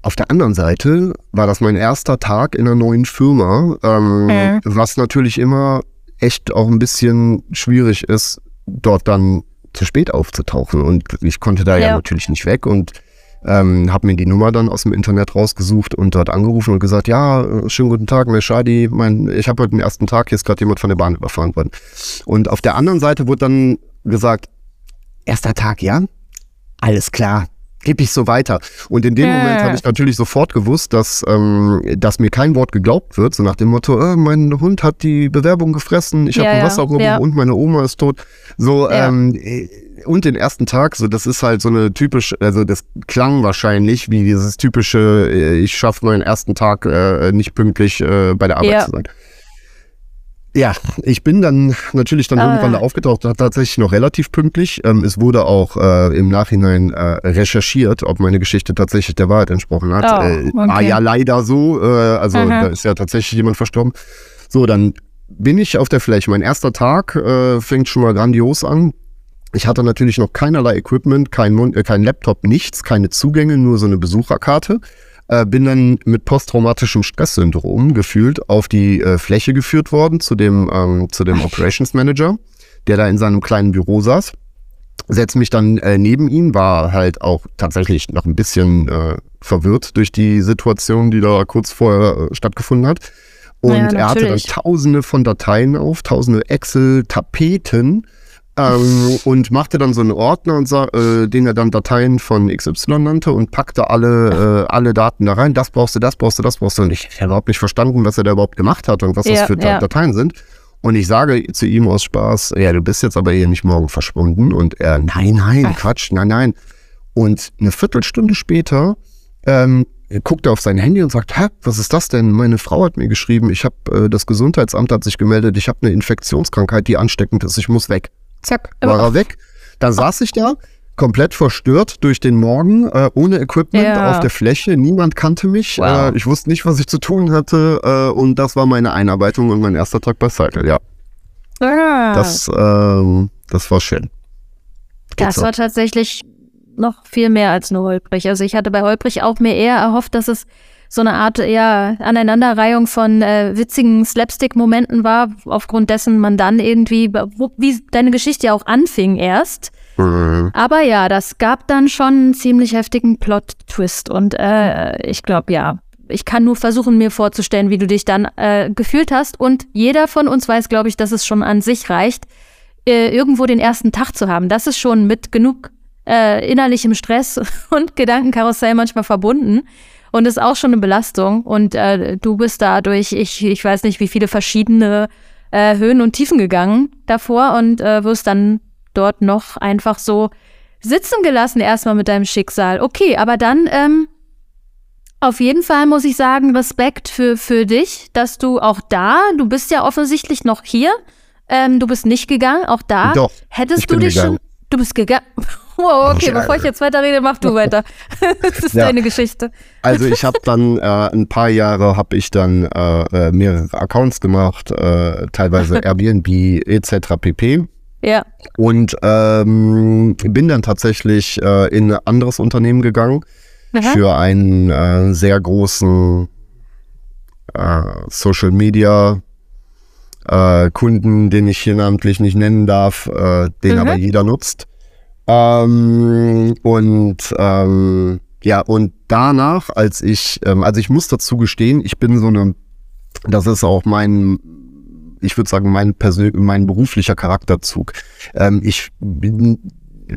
Auf der anderen Seite war das mein erster Tag in einer neuen Firma, ähm, Mhm. was natürlich immer echt auch ein bisschen schwierig ist, dort dann zu spät aufzutauchen. Und ich konnte da ja, Ja. natürlich nicht weg und ähm, habe mir die Nummer dann aus dem Internet rausgesucht und dort angerufen und gesagt, ja, äh, schönen guten Tag, Meshadi, mein, ich habe heute den ersten Tag, hier ist gerade jemand von der Bahn überfahren worden. Und auf der anderen Seite wurde dann gesagt, erster Tag, ja? Alles klar. Gib ich so weiter. Und in dem Ja. Moment habe ich natürlich sofort gewusst, dass, ähm, dass mir kein Wort geglaubt wird. So nach dem Motto, äh, mein Hund hat die Bewerbung gefressen, ich habe Ja, ein ja, Wasser ja. und meine Oma ist tot. So, Ja. ähm, äh, und den ersten Tag, so das ist halt so eine typisch, also das klang wahrscheinlich wie dieses typische, äh, ich schaffe meinen ersten Tag äh, nicht pünktlich äh, bei der Arbeit zu sein. Ja, ich bin dann natürlich dann Ah. irgendwann da aufgetaucht, tatsächlich noch relativ pünktlich. Ähm, es wurde auch äh, im Nachhinein äh, recherchiert, ob meine Geschichte tatsächlich der Wahrheit entsprochen hat. Oh, äh, okay. War ja leider so, äh, also Mhm. da ist ja tatsächlich jemand verstorben. So, dann bin ich auf der Fläche. Mein erster Tag äh, fängt schon mal grandios an. Ich hatte natürlich noch keinerlei Equipment, kein, Mon äh, kein Laptop, nichts, keine Zugänge, nur so eine Besucherkarte. Äh, bin dann mit posttraumatischem Stresssyndrom gefühlt auf die äh, Fläche geführt worden zu dem, ähm, zu dem Operations Manager, der da in seinem kleinen Büro saß. Setz mich dann äh, neben ihn, war halt auch tatsächlich noch ein bisschen äh, verwirrt durch die Situation, die da kurz vorher äh, stattgefunden hat. Und Ja, er hatte dann tausende von Dateien auf, tausende Excel-Tapeten ähm, und machte dann so einen Ordner, und sa äh, den er dann Dateien von XY nannte und packte alle, äh, alle Daten da rein. Das brauchst du, das brauchst du, das brauchst du. Und ich habe überhaupt nicht verstanden, was er da überhaupt gemacht hat und was das Ja, für Da- ja. Dateien sind. Und ich sage zu ihm aus Spaß, ja, du bist jetzt aber hier nicht morgen verschwunden. Und er, nein, nein, Ach. Quatsch, nein, nein. Und eine Viertelstunde später ähm, guckt er auf sein Handy und sagt, hä, was ist das denn? Meine Frau hat mir geschrieben, ich habe äh, das Gesundheitsamt hat sich gemeldet, ich habe eine Infektionskrankheit, die ansteckend ist, ich muss weg. Zack, war er weg. Dann saß ich da, komplett verstört durch den Morgen, äh, ohne Equipment Ja. auf der Fläche. Niemand kannte mich. Wow. Äh, ich wusste nicht, was ich zu tun hatte. Äh, und das war meine Einarbeitung und mein erster Tag bei Cycle. Ja, Ah, das, ähm, das war schön. Geht das war tatsächlich noch viel mehr als nur holprig. Also ich hatte bei holprig auch mir eher erhofft, dass es so eine Art ja, Aneinanderreihung von äh, witzigen Slapstick-Momenten war, aufgrund dessen man dann irgendwie, wo, wie deine Geschichte ja auch anfing erst. Mhm. Aber ja, das gab dann schon einen ziemlich heftigen Plot-Twist. Und äh, ich glaube, ja, ich kann nur versuchen, mir vorzustellen, wie du dich dann äh, gefühlt hast. Und jeder von uns weiß, glaube ich, dass es schon an sich reicht, äh, irgendwo den ersten Tag zu haben. Das ist schon mit genug äh, innerlichem Stress und Gedankenkarussell manchmal verbunden. Und ist auch schon eine Belastung. Und äh, du bist dadurch, ich, ich weiß nicht, wie viele verschiedene äh, Höhen und Tiefen gegangen davor und äh, wirst dann dort noch einfach so sitzen gelassen, erstmal mit deinem Schicksal. Okay, aber dann ähm, auf jeden Fall muss ich sagen, Respekt für, für dich, dass du auch da, du bist ja offensichtlich noch hier, ähm, du bist nicht gegangen, auch da. Doch, Hättest du dich gegangen. schon. Du bist gegangen. Wow, okay, bevor ich jetzt weiter rede, mach du weiter. das ist Ja. deine Geschichte. Also ich habe dann äh, ein paar Jahre habe ich dann äh, äh, mehrere Accounts gemacht, äh, teilweise Airbnb etc. pp. Ja. Und ähm, bin dann tatsächlich äh, in ein anderes Unternehmen gegangen Aha. für einen äh, sehr großen Social Media äh, Kunden, den ich hier namentlich nicht nennen darf, äh, den Mhm. aber jeder nutzt. Ähm, und ähm, ja, und danach, als ich, ähm, also ich muss dazu gestehen, ich bin so eine, das ist auch mein, ich würde sagen, mein persön mein beruflicher Charakterzug. Ähm, ich bin,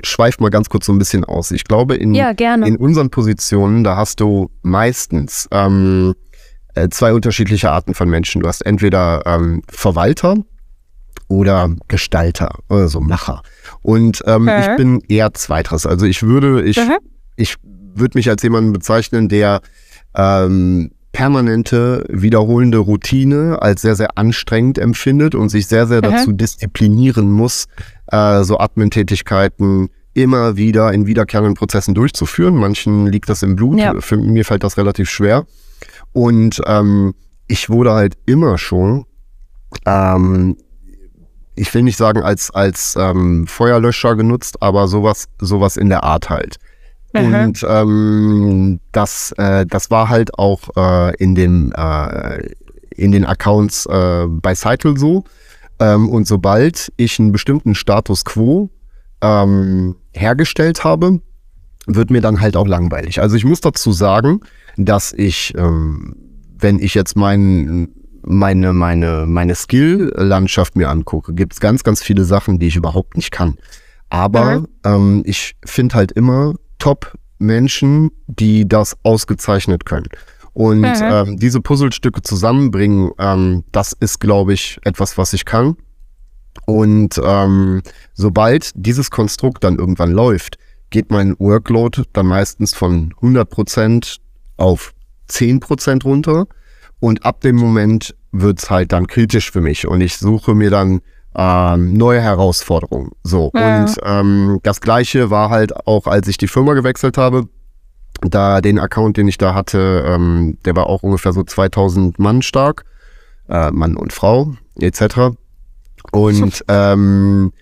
schweif mal ganz kurz so ein bisschen aus. Ich glaube, in, Ja, gerne. in unseren Positionen, da hast du meistens ähm, äh, zwei unterschiedliche Arten von Menschen. Du hast entweder ähm, Verwalter oder Gestalter, also Macher. Und ähm, Mhm. ich bin eher zweiteres. Also ich würde, ich, Mhm. ich würde mich als jemanden bezeichnen, der ähm, permanente, wiederholende Routine als sehr, sehr anstrengend empfindet und sich sehr, sehr Mhm. dazu disziplinieren muss, äh, so Admin-Tätigkeiten immer wieder in wiederkehrenden Prozessen durchzuführen. Manchen liegt das im Blut. Ja. Für mir fällt das relativ schwer. Und ähm, ich wurde halt immer schon, ähm, ich will nicht sagen als, als ähm, Feuerlöscher genutzt, aber sowas, sowas in der Art halt. Und ähm, das, äh, das war halt auch äh, in, dem, äh, in den Accounts äh, bei Cycle so. Ähm, und sobald ich einen bestimmten Status quo ähm, hergestellt habe, wird mir dann halt auch langweilig. Also ich muss dazu sagen, dass ich, ähm, wenn ich jetzt mein, meine, meine, meine Skill-Landschaft mir angucke, gibt es ganz, ganz viele Sachen, die ich überhaupt nicht kann. Aber Mhm. ähm, ich finde halt immer Top-Menschen, die das ausgezeichnet können. Und Mhm. ähm, diese Puzzlestücke zusammenbringen, ähm, das ist, glaube ich, etwas, was ich kann. Und ähm, sobald dieses Konstrukt dann irgendwann läuft, geht mein Workload dann meistens von 100% auf 10% runter. Und ab dem Moment wird's halt dann kritisch für mich. Und ich suche mir dann ähm, neue Herausforderungen. So. Ja. Und ähm, das gleiche war halt auch, als ich die Firma gewechselt habe. Da den Account, den ich da hatte, ähm, der war auch ungefähr so 2000 Mann stark. Äh, Mann und Frau, etc. Und ähm,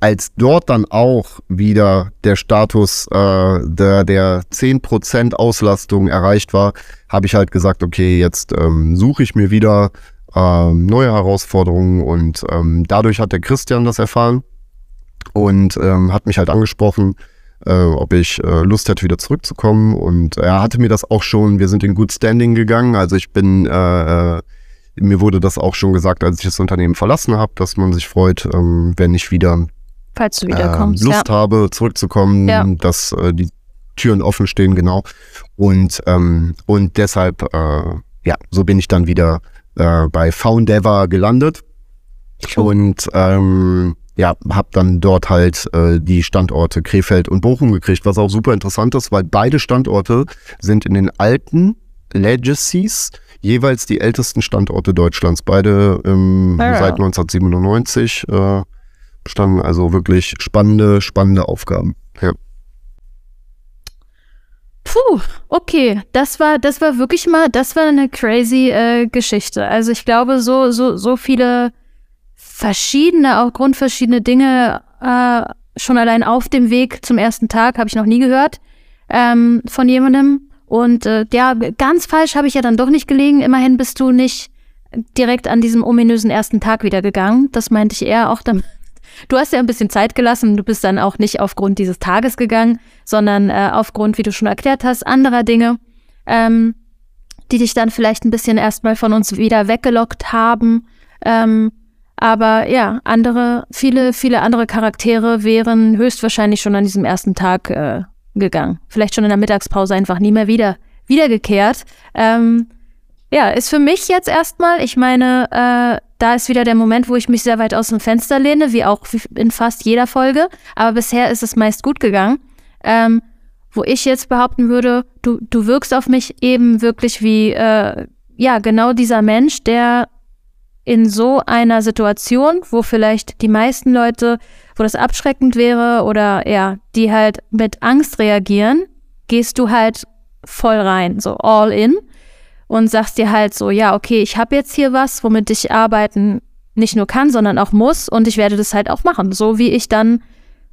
als dort dann auch wieder der Status äh, der, der 10% Auslastung erreicht war, habe ich halt gesagt, okay, jetzt ähm, suche ich mir wieder ähm, neue Herausforderungen und ähm, dadurch hat der Christian das erfahren und ähm, hat mich halt angesprochen, äh, ob ich äh, Lust hätte, wieder zurückzukommen und er hatte mir das auch schon, wir sind in Good Standing gegangen, also ich bin äh, äh, mir wurde das auch schon gesagt, als ich das Unternehmen verlassen habe, dass man sich freut, ähm, wenn ich wieder Falls du ähm, wiederkommst. Lust habe, zurückzukommen, Ja. dass äh, die Türen offen stehen, genau. Und, ähm, und deshalb, äh, ja, so bin ich dann wieder äh, bei Foundever gelandet. Cool. Und ähm, ja, habe dann dort halt äh, die Standorte Krefeld und Bochum gekriegt, was auch super interessant ist, weil beide Standorte sind in den alten Legacies jeweils die ältesten Standorte Deutschlands. Beide ähm, Ja. seit 1997 äh, bestanden. Also wirklich spannende, spannende Aufgaben. Ja. Puh, okay, das war, das war wirklich mal, das war eine crazy äh, Geschichte. Also ich glaube, so, so, so viele verschiedene, auch grundverschiedene Dinge äh, schon allein auf dem Weg zum ersten Tag habe ich noch nie gehört ähm, von jemandem. Und äh, ja, ganz falsch habe ich ja dann doch nicht gelegen. Immerhin bist du nicht direkt an diesem ominösen ersten Tag wieder gegangen. Das meinte ich eher auch damit. Du hast ja ein bisschen Zeit gelassen. Du bist dann auch nicht aufgrund dieses Tages gegangen, sondern äh, aufgrund, wie du schon erklärt hast, anderer Dinge, ähm, die dich dann vielleicht ein bisschen erstmal von uns wieder weggelockt haben. Ähm, aber ja, andere, viele, viele andere Charaktere wären höchstwahrscheinlich schon an diesem ersten Tag äh, gegangen. Vielleicht schon in der Mittagspause einfach nie mehr wieder wiedergekehrt. Ähm, ja, ist für mich jetzt erstmal, ich meine, äh, da ist wieder der Moment, wo ich mich sehr weit aus dem Fenster lehne, wie auch in fast jeder Folge. Aber bisher ist es meist gut gegangen. Ähm, wo ich jetzt behaupten würde, du, du wirkst auf mich eben wirklich wie, äh, ja, genau dieser Mensch, der in so einer Situation, wo vielleicht die meisten Leute, wo das abschreckend wäre oder ja, die halt mit Angst reagieren, gehst du halt voll rein, so all in und sagst dir halt so, ja, okay, ich habe jetzt hier was, womit ich arbeiten nicht nur kann, sondern auch muss und ich werde das halt auch machen, so wie ich dann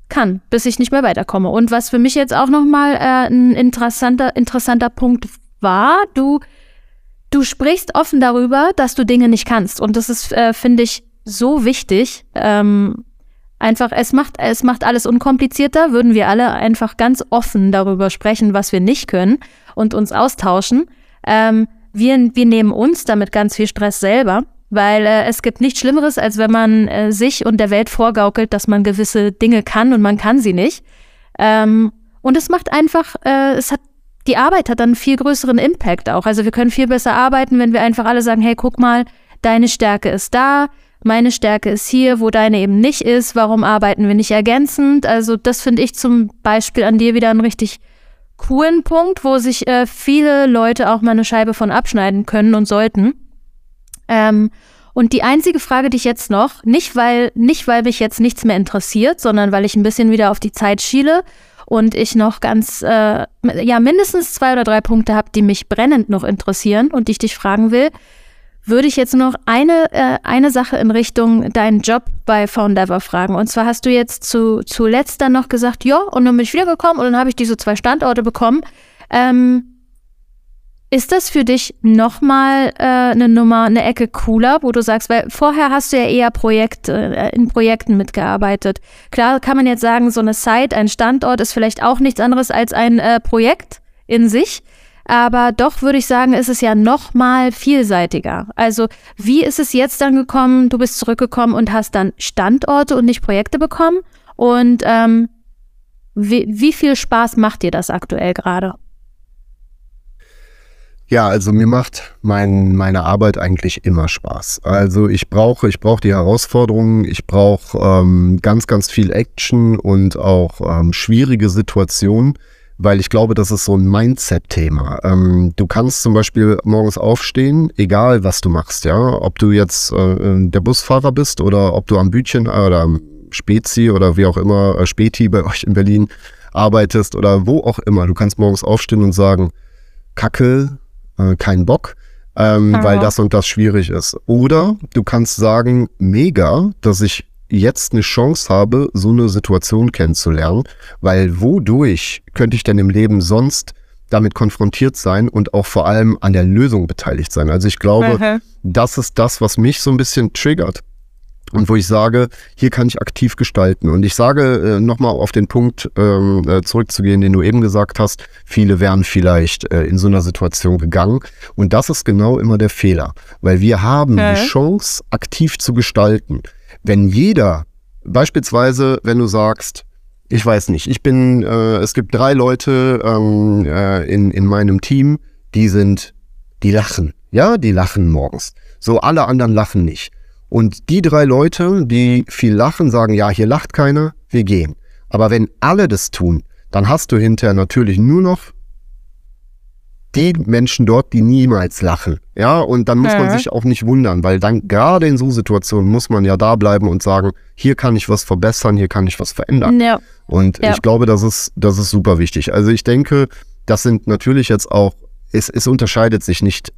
kann, bis ich nicht mehr weiterkomme. Und was für mich jetzt auch nochmal äh, ein interessanter, interessanter Punkt war, du, du sprichst offen darüber, dass du Dinge nicht kannst. Und das ist, äh, finde ich, so wichtig. Ähm, einfach, es macht, es macht alles unkomplizierter, würden wir alle einfach ganz offen darüber sprechen, was wir nicht können und uns austauschen. Ähm, wir, wir nehmen uns damit ganz viel Stress selber, weil äh, es gibt nichts Schlimmeres, als wenn man äh, sich und der Welt vorgaukelt, dass man gewisse Dinge kann und man kann sie nicht. Ähm, und es macht einfach, äh, es hat, die Arbeit hat dann einen viel größeren Impact auch. Also wir können viel besser arbeiten, wenn wir einfach alle sagen, hey, guck mal, deine Stärke ist da, meine Stärke ist hier, wo deine eben nicht ist, warum arbeiten wir nicht ergänzend? Also das finde ich zum Beispiel an dir wieder ein richtig coolen Punkt, wo sich äh, viele Leute auch mal eine Scheibe von abschneiden können und sollten. Ähm, und die einzige Frage, die ich jetzt noch, nicht weil, nicht weil mich jetzt nichts mehr interessiert, sondern weil ich ein bisschen wieder auf die Zeit schiele und ich noch ganz, äh, ja, mindestens zwei oder drei Punkte habe, die mich brennend noch interessieren und die ich dich fragen will würde ich jetzt noch eine, äh, eine Sache in Richtung deinen Job bei Foundever fragen. Und zwar hast du jetzt zu, zuletzt dann noch gesagt, ja, und dann bin ich wiedergekommen und dann habe ich diese zwei Standorte bekommen. Ähm, ist das für dich nochmal äh, eine Nummer, eine Ecke cooler, wo du sagst, weil vorher hast du ja eher Projekt, äh, in Projekten mitgearbeitet. Klar kann man jetzt sagen, so eine Site, ein Standort ist vielleicht auch nichts anderes als ein äh, Projekt in sich. Aber doch würde ich sagen, ist es ja noch mal vielseitiger. Also wie ist es jetzt dann gekommen? Du bist zurückgekommen und hast dann Standorte und nicht Projekte bekommen. Und ähm, wie, wie viel Spaß macht dir das aktuell gerade? Ja, also mir macht mein, meine Arbeit eigentlich immer Spaß. Also ich brauche, ich brauche die Herausforderungen, ich brauche ähm, ganz, ganz viel Action und auch ähm, schwierige Situationen weil ich glaube, das ist so ein Mindset-Thema. Ähm, du kannst zum Beispiel morgens aufstehen, egal was du machst, ja, ob du jetzt äh, der Busfahrer bist oder ob du am Bütchen äh, oder am Spezi oder wie auch immer, äh, Späti bei euch in Berlin arbeitest oder wo auch immer. Du kannst morgens aufstehen und sagen, Kacke, äh, kein Bock. Ähm, weil das und das schwierig ist. Oder du kannst sagen, mega, dass ich jetzt eine Chance habe, so eine Situation kennenzulernen, weil wodurch könnte ich denn im Leben sonst damit konfrontiert sein und auch vor allem an der Lösung beteiligt sein. Also ich glaube, mhm. das ist das, was mich so ein bisschen triggert. Und wo ich sage, hier kann ich aktiv gestalten. Und ich sage äh, nochmal auf den Punkt ähm, äh, zurückzugehen, den du eben gesagt hast, viele wären vielleicht äh, in so einer Situation gegangen. Und das ist genau immer der Fehler, weil wir haben mhm. die Chance, aktiv zu gestalten. Wenn jeder, beispielsweise, wenn du sagst, ich weiß nicht, ich bin, äh, es gibt drei Leute ähm, äh, in, in meinem Team, die sind, die lachen. Ja, die lachen morgens. So, alle anderen lachen nicht. Und die drei Leute, die viel lachen, sagen, ja, hier lacht keiner, wir gehen. Aber wenn alle das tun, dann hast du hinterher natürlich nur noch die Menschen dort, die niemals lachen. Ja, und dann muss man sich auch nicht wundern, weil dann gerade in so Situationen muss man ja da bleiben und sagen, hier kann ich was verbessern, hier kann ich was verändern. Ja. Und ja. ich glaube, das ist, das ist super wichtig. Also ich denke, das sind natürlich jetzt auch, es, es unterscheidet sich nicht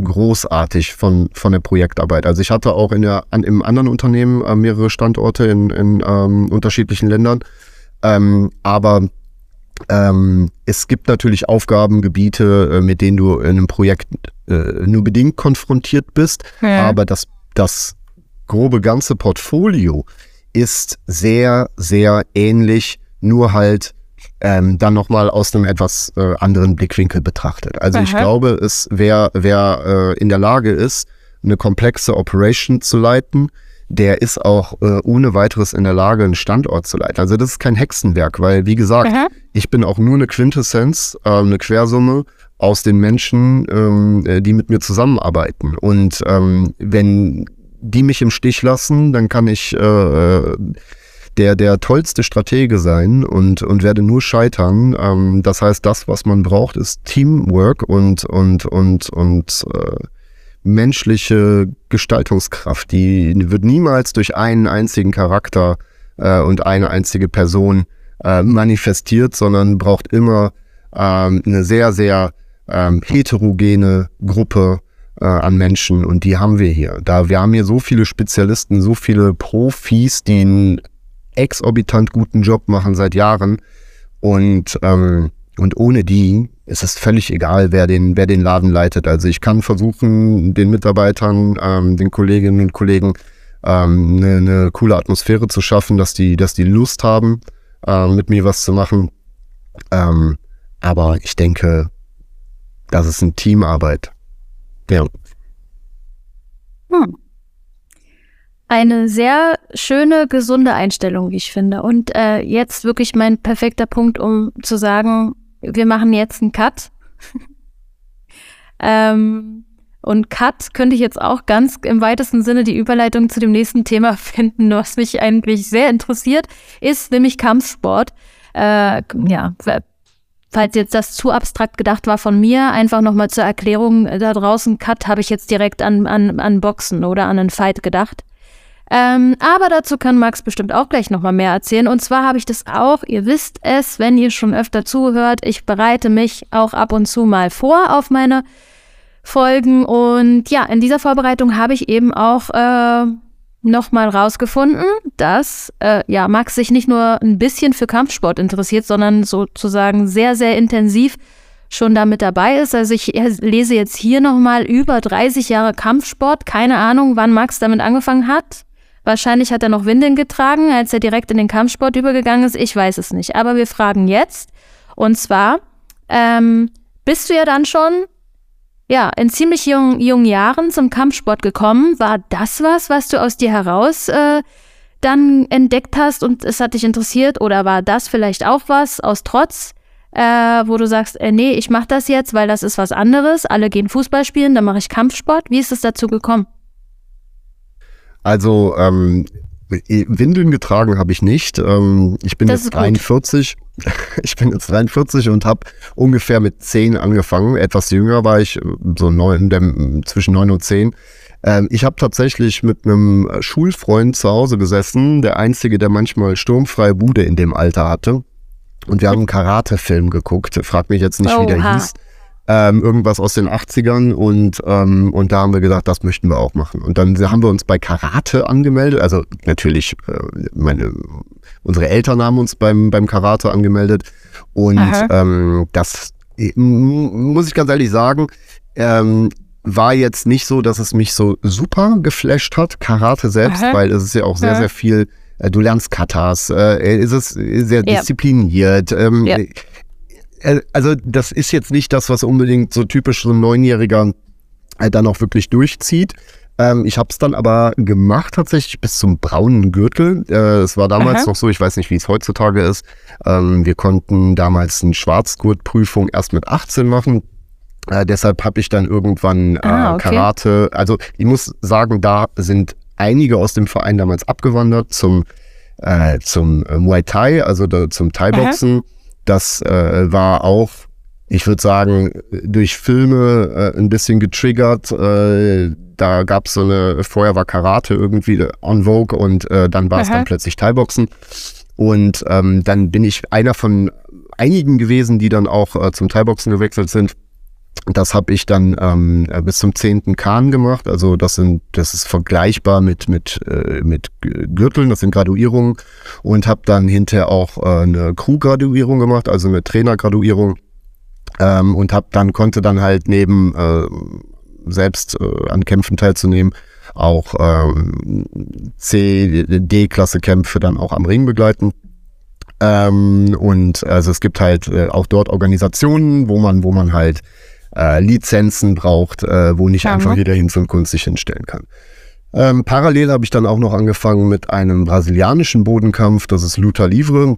großartig von, von der Projektarbeit. Also ich hatte auch in der, an, im anderen Unternehmen äh, mehrere Standorte in, in ähm, unterschiedlichen Ländern. Ähm, aber ähm, es gibt natürlich Aufgabengebiete, äh, mit denen du in einem Projekt äh, nur bedingt konfrontiert bist, ja. aber das, das grobe ganze Portfolio ist sehr, sehr ähnlich, nur halt ähm, dann nochmal aus einem etwas äh, anderen Blickwinkel betrachtet. Also Aha. ich glaube, es wer, wer äh, in der Lage ist, eine komplexe Operation zu leiten, der ist auch äh, ohne weiteres in der Lage, einen Standort zu leiten. Also das ist kein Hexenwerk, weil wie gesagt, Aha. ich bin auch nur eine Quintessenz, äh, eine Quersumme aus den Menschen, ähm, äh, die mit mir zusammenarbeiten. Und ähm, wenn die mich im Stich lassen, dann kann ich äh, äh, der, der tollste Stratege sein und, und werde nur scheitern. Ähm, das heißt, das, was man braucht, ist Teamwork und, und, und, und äh, menschliche Gestaltungskraft. Die wird niemals durch einen einzigen Charakter äh, und eine einzige Person äh, manifestiert, sondern braucht immer ähm, eine sehr, sehr ähm, heterogene Gruppe äh, an Menschen und die haben wir hier. Da wir haben hier so viele Spezialisten, so viele Profis, die einen exorbitant guten Job machen seit Jahren und ähm, und ohne die ist es völlig egal, wer den, wer den Laden leitet. Also ich kann versuchen, den Mitarbeitern, ähm, den Kolleginnen und Kollegen ähm, eine, eine coole Atmosphäre zu schaffen, dass die, dass die Lust haben, äh, mit mir was zu machen. Ähm, aber ich denke, das ist eine Teamarbeit. Ja. Hm. Eine sehr schöne, gesunde Einstellung, wie ich finde. Und äh, jetzt wirklich mein perfekter Punkt, um zu sagen, wir machen jetzt einen Cut. ähm, und Cut könnte ich jetzt auch ganz im weitesten Sinne die Überleitung zu dem nächsten Thema finden, was mich eigentlich sehr interessiert, ist nämlich Kampfsport. Äh, ja, falls jetzt das zu abstrakt gedacht war von mir, einfach nochmal zur Erklärung da draußen, Cut habe ich jetzt direkt an, an, an Boxen oder an einen Fight gedacht. Ähm, aber dazu kann Max bestimmt auch gleich nochmal mehr erzählen. Und zwar habe ich das auch, ihr wisst es, wenn ihr schon öfter zuhört, ich bereite mich auch ab und zu mal vor auf meine Folgen. Und ja, in dieser Vorbereitung habe ich eben auch äh, nochmal rausgefunden, dass äh, ja, Max sich nicht nur ein bisschen für Kampfsport interessiert, sondern sozusagen sehr, sehr intensiv schon damit dabei ist. Also ich lese jetzt hier nochmal über 30 Jahre Kampfsport. Keine Ahnung, wann Max damit angefangen hat. Wahrscheinlich hat er noch Windeln getragen, als er direkt in den Kampfsport übergegangen ist. Ich weiß es nicht. Aber wir fragen jetzt. Und zwar, ähm, bist du ja dann schon ja, in ziemlich jungen, jungen Jahren zum Kampfsport gekommen. War das was, was du aus dir heraus äh, dann entdeckt hast und es hat dich interessiert? Oder war das vielleicht auch was aus Trotz, äh, wo du sagst, äh, nee, ich mache das jetzt, weil das ist was anderes. Alle gehen Fußball spielen, dann mache ich Kampfsport. Wie ist es dazu gekommen? Also ähm, Windeln getragen habe ich nicht. Ähm, ich bin das jetzt 43. Ich bin jetzt 43 und habe ungefähr mit 10 angefangen. Etwas jünger war ich, so neun, dem, zwischen 9 und 10. Ähm, ich habe tatsächlich mit einem Schulfreund zu Hause gesessen, der einzige, der manchmal sturmfreie Bude in dem Alter hatte. Und wir haben einen Karate-Film geguckt. Frag mich jetzt nicht, Oha. wie der hieß ähm, irgendwas aus den 80ern und, ähm, und da haben wir gesagt, das möchten wir auch machen. Und dann haben wir uns bei Karate angemeldet, also natürlich, äh, meine, unsere Eltern haben uns beim, beim Karate angemeldet und ähm, das muss ich ganz ehrlich sagen, ähm, war jetzt nicht so, dass es mich so super geflasht hat, Karate selbst, Aha. weil es ist ja auch sehr, sehr viel äh, du lernst Katas, äh, ist es sehr diszipliniert. Ähm, ja. Äh, also das ist jetzt nicht das, was unbedingt so typisch so ein Neunjähriger äh, dann auch wirklich durchzieht. Ähm, ich habe es dann aber gemacht tatsächlich bis zum braunen Gürtel. Äh, es war damals Aha. noch so, ich weiß nicht, wie es heutzutage ist. Ähm, wir konnten damals eine Schwarzgurtprüfung erst mit 18 machen. Äh, deshalb habe ich dann irgendwann äh, ah, okay. Karate. Also ich muss sagen, da sind einige aus dem Verein damals abgewandert zum, zum Muay Thai, also da, zum Thai-Boxen. Das äh, war auch ich würde sagen, durch Filme äh, ein bisschen getriggert. Äh, da gab es so eine, vorher war Karate irgendwie on Vogue und äh, dann war es dann plötzlich Thai-Boxen. Und ähm, dann bin ich einer von einigen gewesen, die dann auch äh, zum Thai-Boxen gewechselt sind. Das habe ich dann ähm, bis zum zehnten Kahn gemacht. Also das sind, das ist vergleichbar mit mit äh, mit Gürteln. Das sind Graduierungen und habe dann hinterher auch äh, eine Crew-Graduierung gemacht, also eine Trainer-Graduierung ähm, und habe dann konnte dann halt neben äh, selbst äh, an Kämpfen teilzunehmen auch ähm, C, D-Klasse Kämpfe dann auch am Ring begleiten. Ähm, und also es gibt halt äh, auch dort Organisationen, wo man, wo man halt äh, Lizenzen braucht, äh, wo nicht ja, einfach jeder hin und Kunst sich hinstellen kann. Ähm, parallel habe ich dann auch noch angefangen mit einem brasilianischen Bodenkampf, das ist Luta Livre.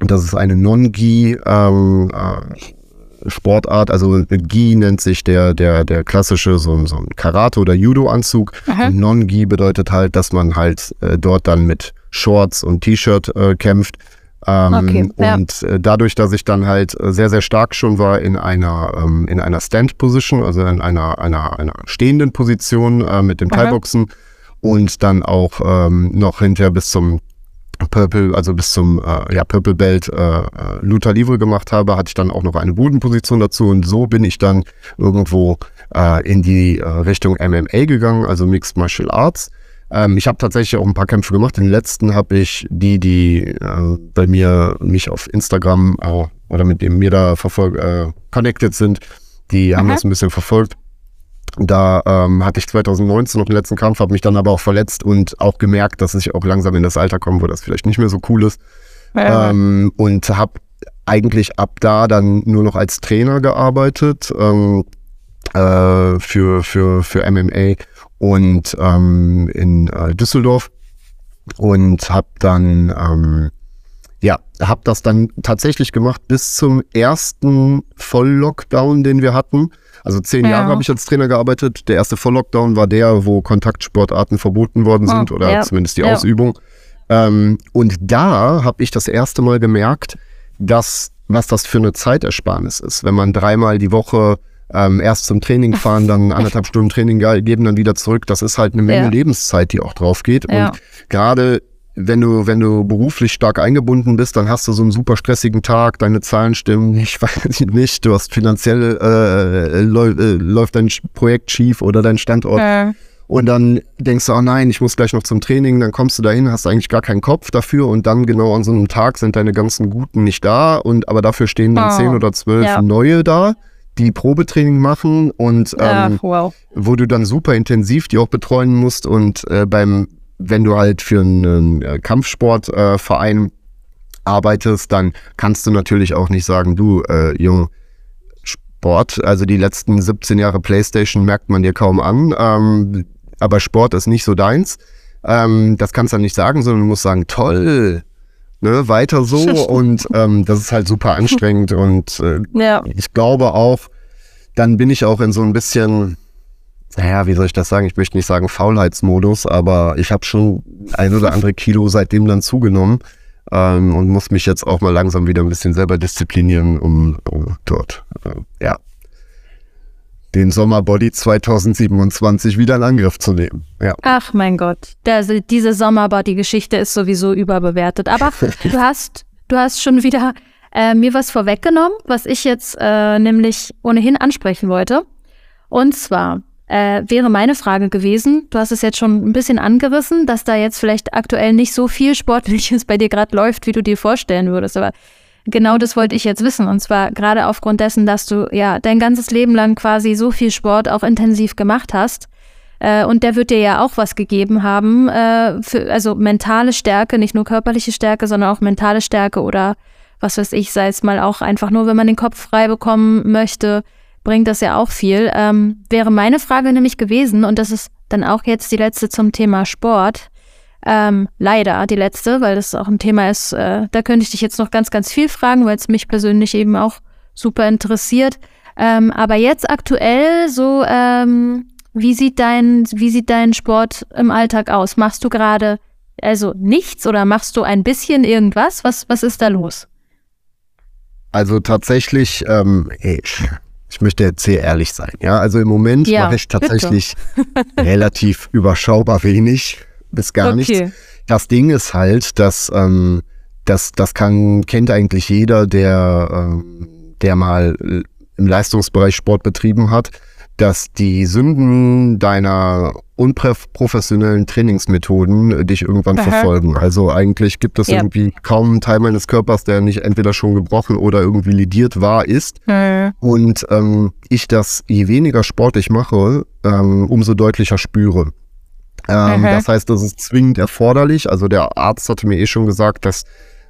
Das ist eine Non-Gi ähm, äh, Sportart, also Gi nennt sich der, der, der klassische, so, so ein Karate- oder Judo-Anzug. Non-Gi bedeutet halt, dass man halt äh, dort dann mit Shorts und T-Shirt äh, kämpft. Ähm, okay, ja. Und äh, dadurch, dass ich dann halt äh, sehr, sehr stark schon war in einer, ähm, in einer Stand-Position, also in einer, einer, einer stehenden Position äh, mit dem Thai-Boxen und dann auch ähm, noch hinterher bis zum Purple, also bis zum äh, ja, Purple Belt äh, äh, Luther Livre gemacht habe, hatte ich dann auch noch eine Bodenposition dazu und so bin ich dann irgendwo äh, in die Richtung MMA gegangen, also Mixed Martial Arts. Ähm, ich habe tatsächlich auch ein paar Kämpfe gemacht. Den letzten habe ich die, die äh, bei mir mich auf Instagram äh, oder mit dem mir da verfolgt, äh, connected sind, die haben das ein bisschen verfolgt. Da ähm, hatte ich 2019 noch den letzten Kampf, habe mich dann aber auch verletzt und auch gemerkt, dass ich auch langsam in das Alter komme, wo das vielleicht nicht mehr so cool ist. Ja. Ähm, und habe eigentlich ab da dann nur noch als Trainer gearbeitet ähm, äh, für, für, für MMA und ähm, in äh, Düsseldorf und habe dann ähm, ja habe das dann tatsächlich gemacht bis zum ersten Volllockdown, den wir hatten. Also zehn ja. Jahre habe ich als Trainer gearbeitet. Der erste Volllockdown war der, wo Kontaktsportarten verboten worden sind oh, oder ja. zumindest die ja. Ausübung. Ähm, und da habe ich das erste Mal gemerkt, dass was das für eine Zeitersparnis ist, wenn man dreimal die Woche ähm, erst zum Training fahren, dann anderthalb Stunden Training geben, dann wieder zurück. Das ist halt eine Menge ja. Lebenszeit, die auch drauf geht. Ja. Und gerade wenn du, wenn du beruflich stark eingebunden bist, dann hast du so einen super stressigen Tag, deine Zahlen stimmen, ich weiß nicht, du hast finanziell äh, läu äh, läuft dein Projekt schief oder dein Standort. Ja. Und dann denkst du, oh nein, ich muss gleich noch zum Training, dann kommst du dahin, hast eigentlich gar keinen Kopf dafür und dann genau an so einem Tag sind deine ganzen Guten nicht da und aber dafür stehen dann oh. zehn oder zwölf ja. neue da die Probetraining machen und ähm, ja, wow. wo du dann super intensiv die auch betreuen musst und äh, beim, wenn du halt für einen äh, Kampfsportverein äh, arbeitest, dann kannst du natürlich auch nicht sagen, du, äh, Junge, Sport, also die letzten 17 Jahre Playstation merkt man dir kaum an, ähm, aber Sport ist nicht so deins. Ähm, das kannst du dann nicht sagen, sondern du musst sagen, toll, ne, weiter so und ähm, das ist halt super anstrengend und äh, ja. ich glaube auch, dann bin ich auch in so ein bisschen, naja, wie soll ich das sagen? Ich möchte nicht sagen Faulheitsmodus, aber ich habe schon ein oder andere Kilo seitdem dann zugenommen ähm, und muss mich jetzt auch mal langsam wieder ein bisschen selber disziplinieren, um, um dort, äh, ja, den Sommerbody 2027 wieder in Angriff zu nehmen. Ja. Ach mein Gott, der, diese Sommerbody-Geschichte ist sowieso überbewertet. Aber du hast, du hast schon wieder äh, mir was vorweggenommen, was ich jetzt äh, nämlich ohnehin ansprechen wollte. Und zwar äh, wäre meine Frage gewesen, du hast es jetzt schon ein bisschen angerissen, dass da jetzt vielleicht aktuell nicht so viel Sportliches bei dir gerade läuft, wie du dir vorstellen würdest. Aber Genau das wollte ich jetzt wissen. Und zwar gerade aufgrund dessen, dass du ja dein ganzes Leben lang quasi so viel Sport auch intensiv gemacht hast. Äh, und der wird dir ja auch was gegeben haben. Äh, für, also mentale Stärke, nicht nur körperliche Stärke, sondern auch mentale Stärke oder was weiß ich, sei es mal auch einfach nur, wenn man den Kopf frei bekommen möchte, bringt das ja auch viel. Ähm, wäre meine Frage nämlich gewesen, und das ist dann auch jetzt die letzte zum Thema Sport. Ähm, leider die letzte, weil das auch ein Thema ist, äh, da könnte ich dich jetzt noch ganz, ganz viel fragen, weil es mich persönlich eben auch super interessiert. Ähm, aber jetzt aktuell so, ähm, wie sieht dein, wie sieht dein Sport im Alltag aus? Machst du gerade also nichts oder machst du ein bisschen irgendwas? Was, was ist da los? Also tatsächlich, ähm, ich, ich möchte jetzt sehr ehrlich sein. Ja, also im Moment Ja, mache ich tatsächlich relativ überschaubar wenig bis gar Okay. nichts. Das Ding ist halt, dass ähm, das, das kann, kennt eigentlich jeder, der, ähm, der mal äh, im Leistungsbereich Sport betrieben hat, dass die Sünden deiner unprofessionellen Trainingsmethoden äh, dich irgendwann Aha. verfolgen. Also eigentlich gibt es Ja. irgendwie kaum einen Teil meines Körpers, der nicht entweder schon gebrochen oder irgendwie lidiert war, ist. Hm. Und ähm, ich das, je weniger Sport ich mache, ähm, umso deutlicher spüre. Ähm, Mhm. Das heißt, das ist zwingend erforderlich. Also der Arzt hatte mir eh schon gesagt, dass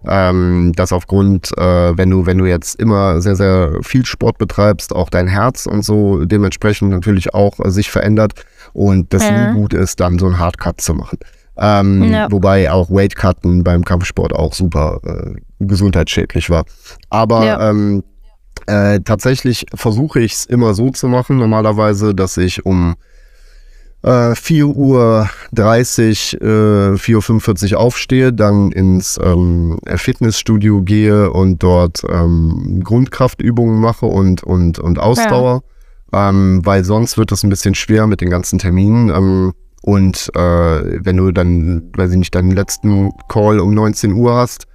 ähm, dass aufgrund, äh, wenn du wenn du jetzt immer sehr sehr viel Sport betreibst, auch dein Herz und so dementsprechend natürlich auch äh, sich verändert und das Mhm. nie gut ist, dann so einen Hardcut zu machen. Ähm, Ja. Wobei auch Weightcutten beim Kampfsport auch super äh, gesundheitsschädlich war. Aber Ja. ähm, äh, tatsächlich versuche ich es immer so zu machen, normalerweise, dass ich um äh, 4 Uhr 30, äh, 4.45 Uhr aufstehe, dann ins ähm, Fitnessstudio gehe und dort ähm, Grundkraftübungen mache und, und, und Ausdauer, ähm, weil sonst wird das ein bisschen schwer mit den ganzen Terminen. Ähm, und äh, wenn du dann, weiß ich nicht, deinen letzten Call um 19 Uhr hast,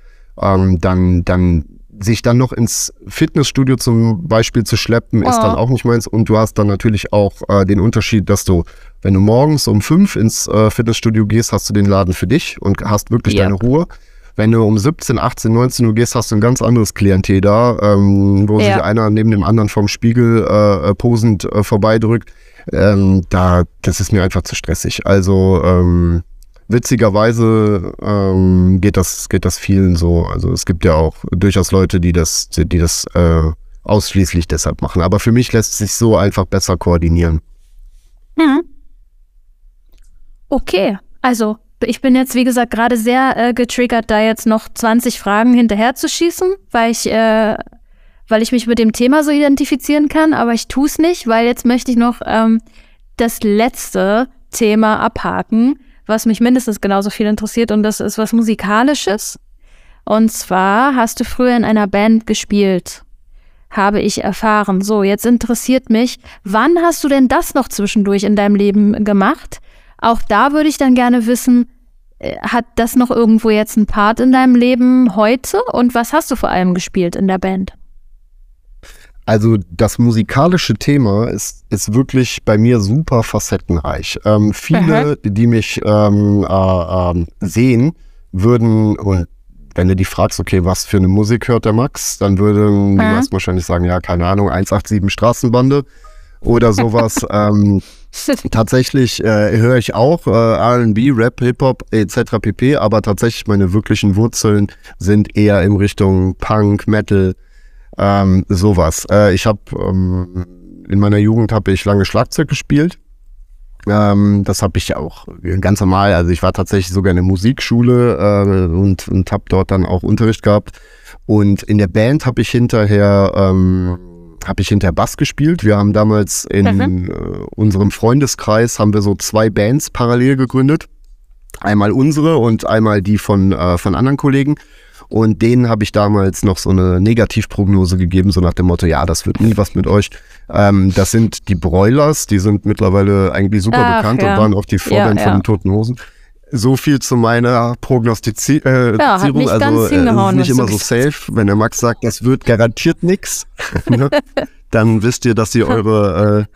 ähm, dann, dann sich dann noch ins Fitnessstudio zum Beispiel zu schleppen, ist Oh. dann auch nicht meins. Und du hast dann natürlich auch äh, den Unterschied, dass du, wenn du morgens um fünf ins äh, Fitnessstudio gehst, hast du den Laden für dich und hast wirklich Ja. deine Ruhe. Wenn du um 17, 18, 19 Uhr gehst, hast du ein ganz anderes Klientel da, ähm, wo Ja. sich einer neben dem anderen vom Spiegel äh, äh, posend äh, vorbeidrückt. Ähm, da, das ist mir einfach zu stressig. Also ähm, witzigerweise ähm, geht das geht das vielen so. Also es gibt ja auch durchaus Leute, die das die das äh, ausschließlich deshalb machen. Aber für mich lässt sich so einfach besser koordinieren. Hm. Okay, also ich bin jetzt, wie gesagt, gerade sehr äh, getriggert, da jetzt noch 20 Fragen hinterher zu schießen, weil ich, äh, weil ich mich mit dem Thema so identifizieren kann, aber ich tue es nicht, weil jetzt möchte ich noch ähm, das letzte Thema abhaken, was mich mindestens genauso viel interessiert und das ist was Musikalisches. Und zwar hast du früher in einer Band gespielt, habe ich erfahren. So, jetzt interessiert mich, wann hast du denn das noch zwischendurch in deinem Leben gemacht? Auch da würde ich dann gerne wissen, äh, hat das noch irgendwo jetzt einen Part in deinem Leben heute? Und was hast du vor allem gespielt in der Band? Also das musikalische Thema ist, ist wirklich bei mir super facettenreich. Ähm, viele, die mich ähm, äh, ähm, sehen, würden, und wenn du die fragst, okay, was für eine Musik hört der Max, dann würden die Mhm. meisten wahrscheinlich sagen, ja, keine Ahnung, 187 Straßenbande oder sowas. ähm, tatsächlich äh, höre ich auch äh, R&B, Rap, Hip-Hop etc. pp. Aber tatsächlich meine wirklichen Wurzeln sind eher in Richtung Punk, Metal, ähm, sowas. Äh, ich habe ähm, in meiner Jugend habe ich lange Schlagzeug gespielt. Ähm, das habe ich auch ganz normal. Also ich war tatsächlich sogar in der Musikschule äh, und, und habe dort dann auch Unterricht gehabt. Und in der Band habe ich hinterher ähm, habe ich hinterher Bass gespielt. Wir haben damals in Mhm. äh, unserem Freundeskreis haben wir so zwei Bands parallel gegründet. Einmal unsere und einmal die von, äh, von anderen Kollegen. Und denen habe ich damals noch so eine Negativprognose gegeben, so nach dem Motto, ja, das wird nie was mit euch. Ähm, das sind die Broilers, die sind mittlerweile eigentlich super Ach, bekannt ja. und waren auch die Vorband Ja, von ja. den Toten Hosen. So viel zu meiner Prognostizierung. Äh, Ja, hat nicht also ganz äh, hingehauen, ist nicht immer so safe. Wenn der Max sagt, das wird garantiert nix, ne, dann wisst ihr, dass ihr eure, äh,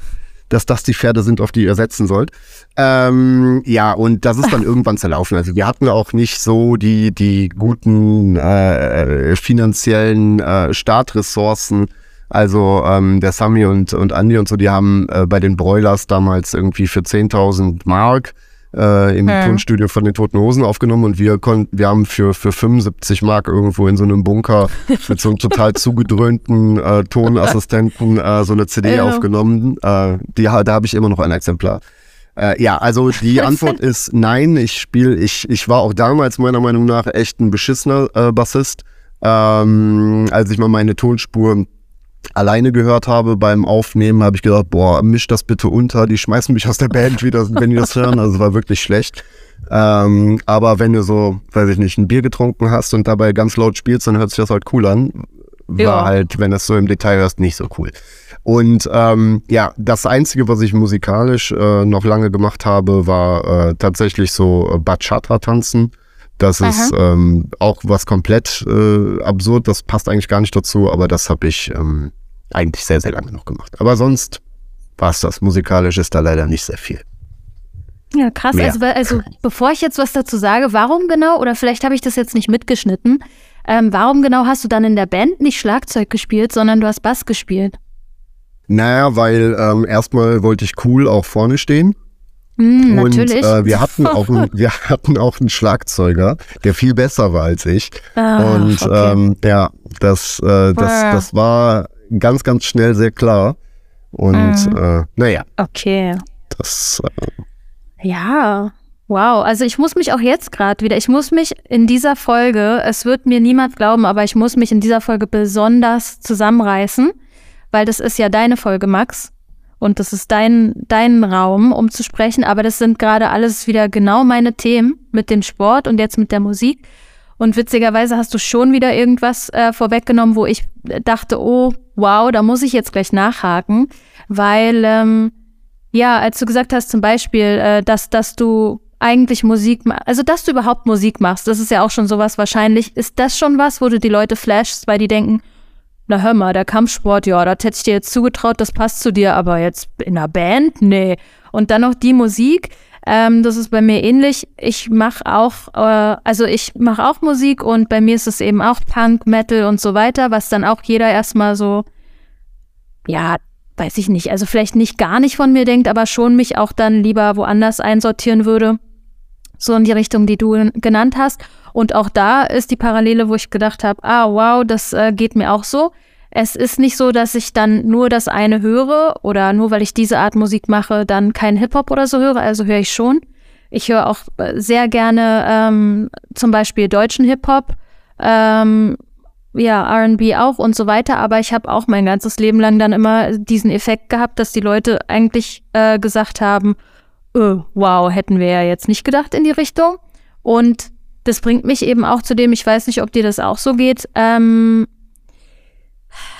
dass das die Pferde sind, auf die ihr setzen sollt. Ähm, ja, und das ist dann irgendwann zerlaufen. Also wir hatten auch nicht so die, die guten äh, finanziellen äh, Startressourcen. Also ähm, der Sami und, und Andi und so, die haben äh, bei den Broilers damals irgendwie für 10.000 Mark äh, im Hm. Tonstudio von den Toten Hosen aufgenommen und wir konnten, wir haben für, für 75 Mark irgendwo in so einem Bunker mit so einem total zugedröhnten äh, Tonassistenten äh, so eine CD Ja. aufgenommen. Äh, die, da habe ich immer noch ein Exemplar. Äh, ja, also die Antwort ist nein. Ich spiele, ich, ich war auch damals meiner Meinung nach echt ein beschissener äh, Bassist. Ähm, als ich mal meine Tonspur alleine gehört habe beim Aufnehmen, habe ich gedacht, boah, misch das bitte unter, die schmeißen mich aus der Band wieder, wenn die das hören. Also es war wirklich schlecht. Ähm, aber wenn du so, weiß ich nicht, ein Bier getrunken hast und dabei ganz laut spielst, dann hört sich das halt cool an. war Ja. halt, wenn das so im Detail hörst, nicht so cool. Und ähm, ja, das Einzige, was ich musikalisch äh, noch lange gemacht habe, war äh, tatsächlich so äh, Bachata-Tanzen. Das ist ähm, auch was komplett äh, absurd, das passt eigentlich gar nicht dazu, aber das habe ich ähm, eigentlich sehr, sehr lange noch gemacht. Aber sonst war es das. Musikalisch ist da leider nicht sehr viel. Ja, krass. Mehr. Also, also, bevor ich jetzt was dazu sage, warum genau, oder vielleicht habe ich das jetzt nicht mitgeschnitten, ähm, warum genau hast du dann in der Band nicht Schlagzeug gespielt, sondern du hast Bass gespielt? Naja, weil ähm, erstmal wollte ich cool auch vorne stehen. Hm, Und natürlich. äh, wir, hatten auch einen, wir hatten auch einen Schlagzeuger, der viel besser war als ich. Ah, und okay. ähm, ja, das, äh, das, das war ganz, ganz schnell sehr klar. Und Mhm. äh, naja, okay. das äh, Ja, wow. Also ich muss mich auch jetzt gerade wieder, ich muss mich in dieser Folge, es wird mir niemand glauben, aber ich muss mich in dieser Folge besonders zusammenreißen, weil das ist ja deine Folge, Max. Und das ist dein, dein Raum, um zu sprechen. Aber das sind gerade alles wieder genau meine Themen mit dem Sport und jetzt mit der Musik. Und witzigerweise hast du schon wieder irgendwas äh, vorweggenommen, wo ich dachte, oh, wow, da muss ich jetzt gleich nachhaken, weil ähm, ja, als du gesagt hast zum Beispiel, äh, dass, dass du eigentlich Musik, also dass du überhaupt Musik machst, das ist ja auch schon sowas wahrscheinlich. Ist das schon was, wo du die Leute flashst, weil die denken, na hör mal, der Kampfsport, ja, das hätte ich dir jetzt zugetraut, das passt zu dir, aber jetzt in einer Band, nee. Und dann noch die Musik, ähm, das ist bei mir ähnlich. Ich mache auch, äh, also ich mache auch Musik und bei mir ist es eben auch Punk, Metal und so weiter, was dann auch jeder erstmal so, ja, weiß ich nicht, also vielleicht nicht gar nicht von mir denkt, aber schon mich auch dann lieber woanders einsortieren würde. So in die Richtung, die du genannt hast. Und auch da ist die Parallele, wo ich gedacht habe, ah, wow, das äh, geht mir auch so. Es ist nicht so, dass ich dann nur das eine höre oder nur weil ich diese Art Musik mache, dann kein Hip-Hop oder so höre. Also höre ich schon. Ich höre auch äh, sehr gerne ähm, zum Beispiel deutschen Hip-Hop, ähm, ja, RB auch und so weiter. Aber ich habe auch mein ganzes Leben lang dann immer diesen Effekt gehabt, dass die Leute eigentlich äh, gesagt haben, äh, wow, hätten wir ja jetzt nicht gedacht in die Richtung. Und das bringt mich eben auch zu dem, ich weiß nicht, ob dir das auch so geht, ähm,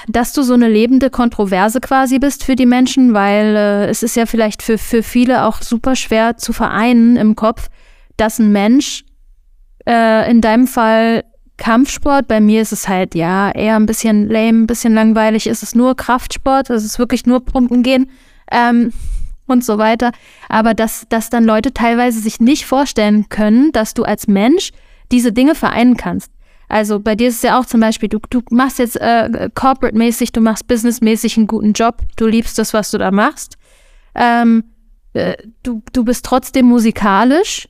dass du so eine lebende Kontroverse quasi bist für die Menschen, weil äh, es ist ja vielleicht für, für viele auch super schwer zu vereinen im Kopf, dass ein Mensch äh, in deinem Fall Kampfsport, bei mir ist es halt ja eher ein bisschen lame, ein bisschen langweilig, ist es nur Kraftsport, es ist wirklich nur Pumpen gehen ähm, und so weiter. Aber dass, dass dann Leute teilweise sich nicht vorstellen können, dass du als Mensch diese Dinge vereinen kannst. Also bei dir ist es ja auch zum Beispiel, du, du machst jetzt äh, corporate-mäßig, du machst businessmäßig einen guten Job, du liebst das, was du da machst. Ähm, äh, du, du bist trotzdem musikalisch,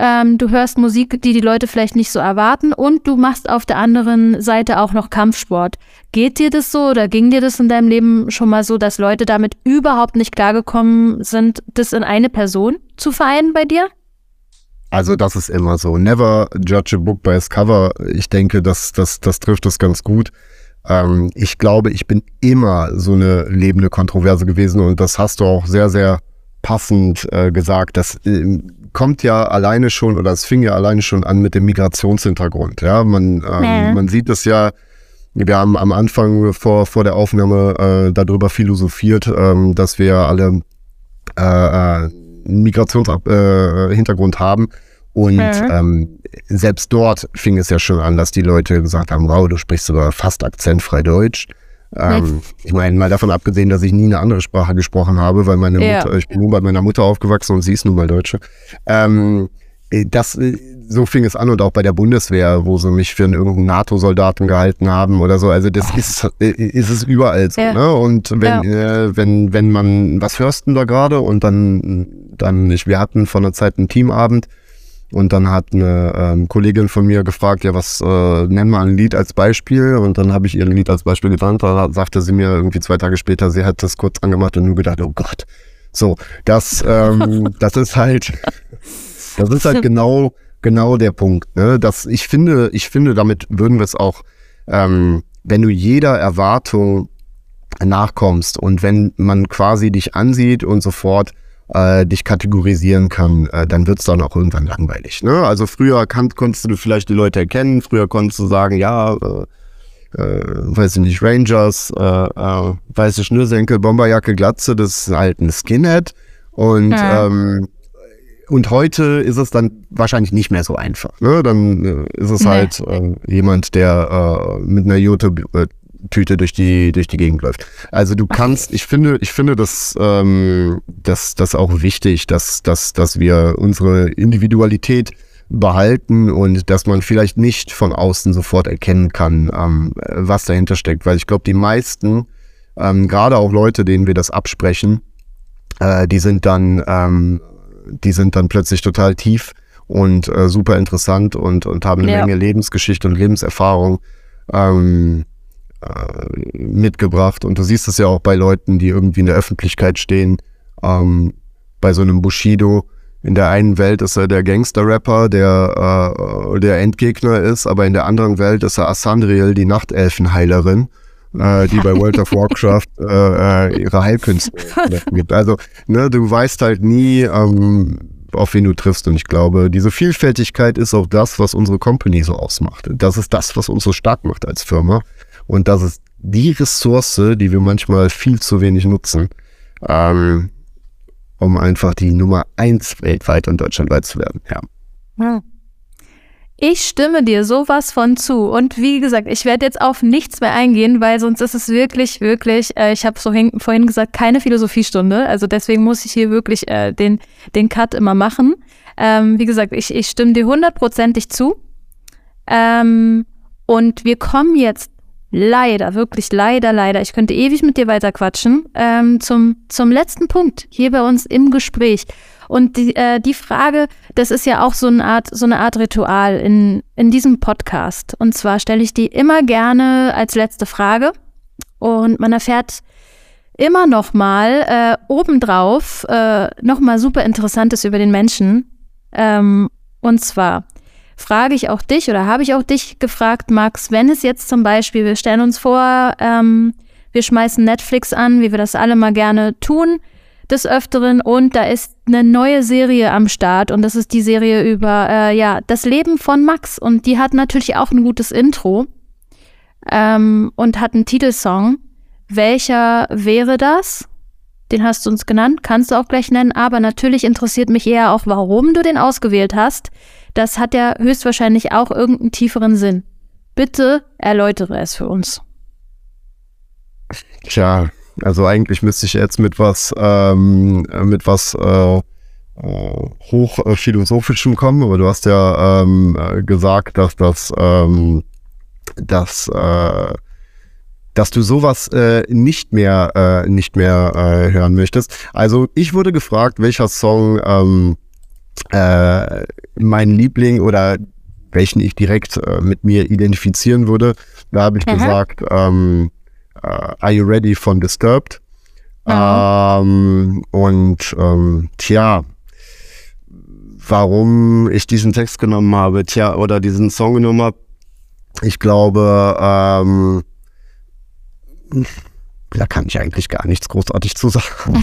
ähm, du hörst Musik, die die Leute vielleicht nicht so erwarten und du machst auf der anderen Seite auch noch Kampfsport. Geht dir das so oder ging dir das in deinem Leben schon mal so, dass Leute damit überhaupt nicht klargekommen sind, das in eine Person zu vereinen bei dir? Also das ist immer so. Never judge a book by its cover. Ich denke, das, das, das trifft es ganz gut. Ähm, ich glaube, ich bin immer so eine lebende Kontroverse gewesen und das hast du auch sehr, sehr passend äh, gesagt. Das ähm, kommt ja alleine schon oder es fing ja alleine schon an mit dem Migrationshintergrund. Ja, man, ähm, man sieht es ja. Wir haben am Anfang vor, vor der Aufnahme äh, darüber philosophiert, ähm, dass wir alle äh, äh, Migrationshintergrund äh, haben. Und Mhm. ähm, selbst dort fing es ja schon an, dass die Leute gesagt haben, wow, du sprichst sogar fast akzentfrei Deutsch. Ähm, ich meine, mal davon abgesehen, dass ich nie eine andere Sprache gesprochen habe, weil meine Ja. Mutter, ich bin nur bei meiner Mutter aufgewachsen und sie ist nun mal Deutsche. Ähm, äh, das, äh, so fing es an und auch bei der Bundeswehr, wo sie mich für einen irgendeinen NATO-Soldaten gehalten haben oder so. Also das ist, äh, ist es überall so. Ja. Ne? Und wenn, äh, wenn, wenn man, was hörst du da gerade? Und dann, dann, ich, wir hatten vor einer Zeit einen Teamabend und dann hat eine ähm, Kollegin von mir gefragt, ja, was, äh, nenn mal ein Lied als Beispiel. Und dann habe ich ihr ein Lied als Beispiel genannt. Da sagte sie mir irgendwie zwei Tage später, sie hat das kurz angemacht und nur gedacht, oh Gott. So, das, ähm, das ist halt, das ist halt genau, genau der Punkt. Ne? Das, ich finde, ich finde, damit würden wir es auch, ähm, wenn du jeder Erwartung nachkommst und wenn man quasi dich ansieht und sofort äh, dich kategorisieren kann, äh, dann wird's dann auch irgendwann langweilig. Ne? Also früher kan konntest du vielleicht die Leute erkennen, früher konntest du sagen, ja, äh, äh, weiß ich nicht, Rangers, äh, äh, weiße Schnürsenkel, Bomberjacke, Glatze, das ist halt ein Skinhead. Und, ja. ähm, und heute ist es dann wahrscheinlich nicht mehr so einfach. Ne? Dann äh, ist es nee. halt äh, jemand, der äh, mit einer Jute äh, Tüte durch die durch die Gegend läuft. Also du kannst, ich finde, ich finde das, ähm, das, das auch wichtig, dass, dass, dass wir unsere Individualität behalten und dass man vielleicht nicht von außen sofort erkennen kann, ähm, was dahinter steckt. Weil ich glaube, die meisten, ähm, gerade auch Leute, denen wir das absprechen, äh, die sind dann, ähm, die sind dann plötzlich total tief und äh, super interessant und, und haben eine ja. Menge Lebensgeschichte und Lebenserfahrung ähm, äh, mitgebracht. Und du siehst es ja auch bei Leuten, die irgendwie in der Öffentlichkeit stehen, ähm, bei so einem Bushido, in der einen Welt ist er der Gangster-Rapper, der äh, der Endgegner ist, aber in der anderen Welt ist er Asandriel, die Nachtelfenheilerin, äh, die bei World of Warcraft äh, äh, ihre Heilkünste gibt. Also, ne, du weißt halt nie, ähm, auf wen du triffst. Und ich glaube, diese Vielfältigkeit ist auch das, was unsere Company so ausmacht. Das ist das, was uns so stark macht als Firma. Und das ist die Ressource, die wir manchmal viel zu wenig nutzen. Ähm, um einfach die Nummer eins weltweit und deutschlandweit zu werden. Ja. Ich stimme dir sowas von zu. Und wie gesagt, ich werde jetzt auf nichts mehr eingehen, weil sonst ist es wirklich, wirklich, äh, ich habe so vorhin gesagt, keine Philosophiestunde. Also deswegen muss ich hier wirklich äh, den, den Cut immer machen. Ähm, wie gesagt, ich, ich stimme dir hundertprozentig zu. Ähm, und wir kommen jetzt leider, wirklich leider, leider, ich könnte ewig mit dir weiter quatschen, ähm, zum, zum letzten Punkt hier bei uns im Gespräch. Und die, äh, die Frage, das ist ja auch so eine Art, so eine Art Ritual in, in diesem Podcast. Und zwar stelle ich die immer gerne als letzte Frage. Und man erfährt immer noch mal äh, obendrauf äh, noch mal super Interessantes über den Menschen. Ähm, und zwar, frage ich auch dich oder habe ich auch dich gefragt, Max, wenn es jetzt zum Beispiel, wir stellen uns vor, ähm, wir schmeißen Netflix an, wie wir das alle mal gerne tun, des Öfteren und da ist eine neue Serie am Start und das ist die Serie über äh, ja das Leben von Max und die hat natürlich auch ein gutes Intro ähm, und hat einen Titelsong. Welcher wäre das? Den hast du uns genannt, kannst du auch gleich nennen, aber natürlich interessiert mich eher auch, warum du den ausgewählt hast das hat ja höchstwahrscheinlich auch irgendeinen tieferen Sinn. Bitte erläutere es für uns. Tja, also eigentlich müsste ich jetzt mit was, ähm, mit was äh, äh hochphilosophischem kommen, aber du hast ja ähm, gesagt, dass das, ähm, dass, äh, dass du sowas äh, nicht mehr, äh, nicht mehr äh, hören möchtest. Also ich wurde gefragt, welcher Song ähm, äh, mein Liebling oder welchen ich direkt äh, mit mir identifizieren würde. Da habe ich Aha. gesagt, ähm, äh, Are You Ready von Disturbed? Ähm, und ähm, tja, warum ich diesen Text genommen habe, tja, oder diesen Song genommen habe, ich glaube, ähm, da kann ich eigentlich gar nichts großartig zu sagen.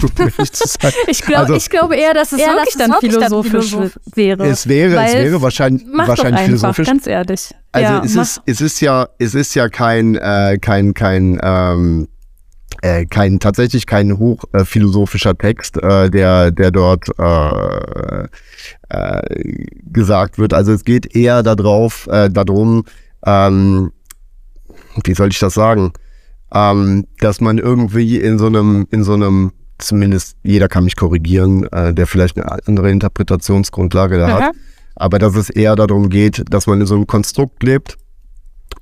ich, glaub, also, ich glaube eher, dass es eher, wirklich, dass dann, wirklich philosophisch dann philosophisch wäre. Es wäre, es wäre wahrscheinlich, wahrscheinlich einfach, philosophisch. Ganz ehrlich. Also ja, es, ist, es ist ja, es ist ja kein, äh, kein, kein, ähm, äh, kein tatsächlich kein hochphilosophischer äh, Text, äh, der, der dort äh, äh, gesagt wird. Also es geht eher darauf, äh, darum, ähm, wie soll ich das sagen? Ähm, dass man irgendwie in so einem, in so einem, zumindest jeder kann mich korrigieren, äh, der vielleicht eine andere Interpretationsgrundlage da hat, aber dass es eher darum geht, dass man in so einem Konstrukt lebt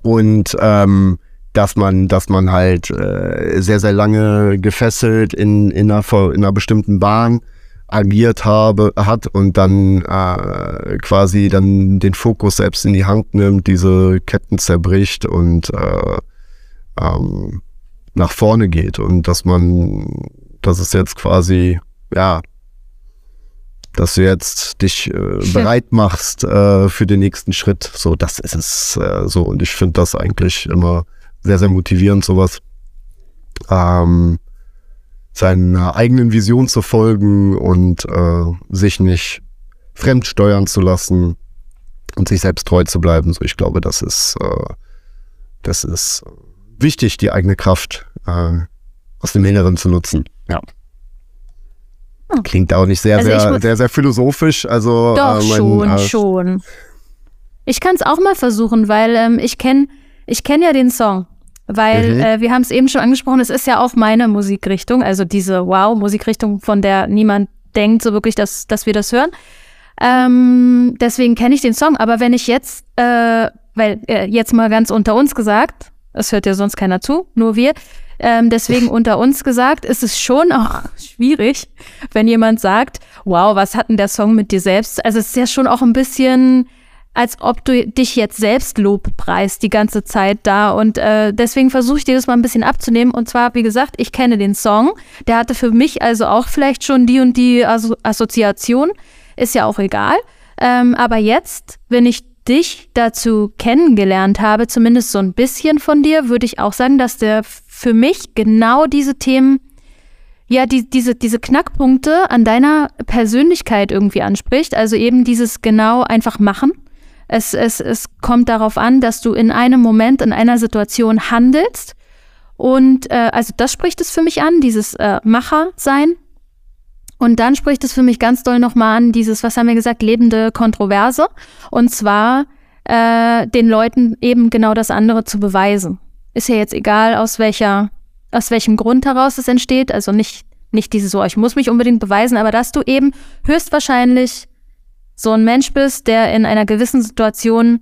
und ähm, dass man, dass man halt äh, sehr, sehr lange gefesselt in, in, einer, in einer bestimmten Bahn agiert habe, hat und dann äh, quasi dann den Fokus selbst in die Hand nimmt, diese Ketten zerbricht und äh, ähm, nach vorne geht und dass man, dass es jetzt quasi, ja, dass du jetzt dich äh, bereit machst äh, für den nächsten Schritt. So, das ist es äh, so. Und ich finde das eigentlich immer sehr, sehr motivierend, sowas. Ähm, seiner eigenen Vision zu folgen und äh, sich nicht fremd steuern zu lassen und sich selbst treu zu bleiben. So, ich glaube, das ist äh, das ist wichtig, die eigene Kraft äh, aus dem Inneren zu nutzen. Ja. Hm. Klingt auch nicht sehr, also sehr, sehr, sehr philosophisch. Also, Doch, äh, mein, schon, äh, schon. Ich kann es auch mal versuchen, weil ähm, ich kenne ich kenn ja den Song. Weil mhm. äh, wir haben es eben schon angesprochen, es ist ja auch meine Musikrichtung, also diese Wow-Musikrichtung, von der niemand denkt so wirklich, dass, dass wir das hören. Ähm, deswegen kenne ich den Song. Aber wenn ich jetzt, äh, weil äh, jetzt mal ganz unter uns gesagt, es hört ja sonst keiner zu, nur wir. Ähm, deswegen unter uns gesagt, ist es schon auch schwierig, wenn jemand sagt, wow, was hat denn der Song mit dir selbst? Also es ist ja schon auch ein bisschen als ob du dich jetzt selbst lobpreist die ganze Zeit da. Und äh, deswegen versuche ich dir das mal ein bisschen abzunehmen. Und zwar, wie gesagt, ich kenne den Song. Der hatte für mich also auch vielleicht schon die und die Asso Assoziation. Ist ja auch egal. Ähm, aber jetzt, wenn ich dich dazu kennengelernt habe, zumindest so ein bisschen von dir, würde ich auch sagen, dass der für mich genau diese Themen ja, die, diese, diese Knackpunkte an deiner Persönlichkeit irgendwie anspricht. Also eben dieses genau einfach machen. Es, es, es kommt darauf an, dass du in einem Moment, in einer Situation handelst. Und äh, also das spricht es für mich an, dieses äh, Macher-Sein. Und dann spricht es für mich ganz doll nochmal an, dieses, was haben wir gesagt, lebende Kontroverse. Und zwar äh, den Leuten eben genau das andere zu beweisen. Ist ja jetzt egal, aus welcher, aus welchem Grund heraus es entsteht. Also nicht, nicht dieses so, ich muss mich unbedingt beweisen, aber dass du eben höchstwahrscheinlich so ein Mensch bist, der in einer gewissen Situation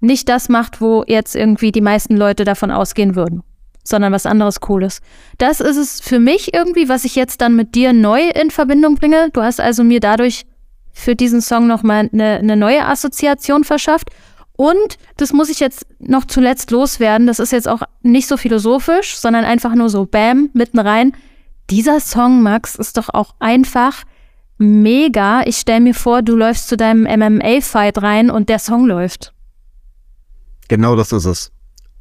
nicht das macht, wo jetzt irgendwie die meisten Leute davon ausgehen würden, sondern was anderes Cooles. Das ist es für mich irgendwie, was ich jetzt dann mit dir neu in Verbindung bringe. Du hast also mir dadurch für diesen Song nochmal eine, eine neue Assoziation verschafft. Und das muss ich jetzt noch zuletzt loswerden. Das ist jetzt auch nicht so philosophisch, sondern einfach nur so Bam, mitten rein. Dieser Song, Max, ist doch auch einfach mega. Ich stelle mir vor, du läufst zu deinem MMA-Fight rein und der Song läuft. Genau das ist es.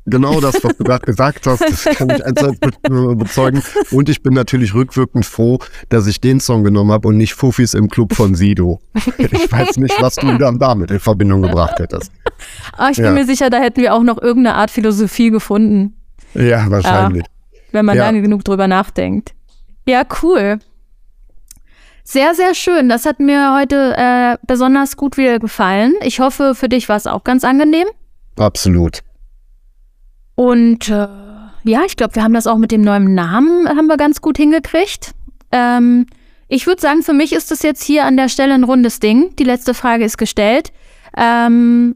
Genau das, was du gerade gesagt hast, das kann ich einseitig bezeugen. Und ich bin natürlich rückwirkend froh, dass ich den Song genommen habe und nicht Fufis im Club von Sido. Ich weiß nicht, was du dann damit in Verbindung gebracht hättest. Ah, ich bin ja. mir sicher, da hätten wir auch noch irgendeine Art Philosophie gefunden. Ja, wahrscheinlich. Ja, wenn man ja. lange genug drüber nachdenkt. Ja, cool. Sehr, sehr schön. Das hat mir heute äh, besonders gut wieder gefallen. Ich hoffe, für dich war es auch ganz angenehm. Absolut. Und äh, ja, ich glaube, wir haben das auch mit dem neuen Namen haben wir ganz gut hingekriegt. Ähm, ich würde sagen, für mich ist das jetzt hier an der Stelle ein rundes Ding. Die letzte Frage ist gestellt. Ähm,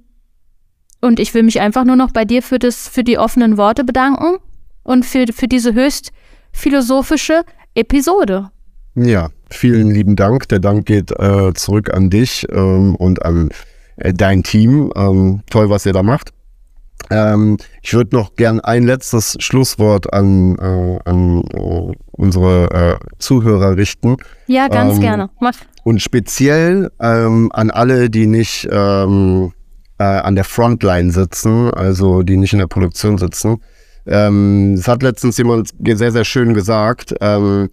und ich will mich einfach nur noch bei dir für, das, für die offenen Worte bedanken und für, für diese höchst philosophische Episode. Ja, vielen lieben Dank. Der Dank geht äh, zurück an dich ähm, und an äh, dein Team. Ähm, toll, was ihr da macht. Ähm, ich würde noch gern ein letztes Schlusswort an, äh, an äh, unsere äh, Zuhörer richten. Ja, ganz ähm, gerne. Mach. Und speziell ähm, an alle, die nicht ähm, äh, an der Frontline sitzen, also die nicht in der Produktion sitzen. Ähm, es hat letztens jemand sehr, sehr schön gesagt. Ähm,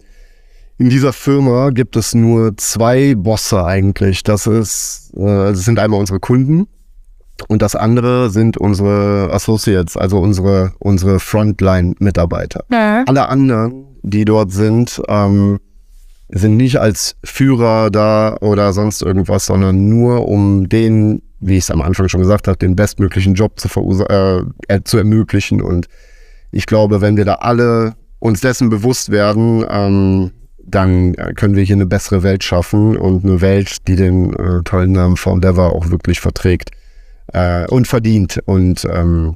in dieser Firma gibt es nur zwei Bosse eigentlich. Das ist, äh, das sind einmal unsere Kunden und das andere sind unsere Associates, also unsere, unsere Frontline-Mitarbeiter. Ja. Alle anderen, die dort sind, ähm, sind nicht als Führer da oder sonst irgendwas, sondern nur um den, wie ich es am Anfang schon gesagt habe, den bestmöglichen Job zu, äh, äh, zu ermöglichen. Und ich glaube, wenn wir da alle uns dessen bewusst werden, ähm, dann können wir hier eine bessere Welt schaffen und eine Welt, die den äh, tollen Namen Foundever auch wirklich verträgt äh, und verdient. Und ähm,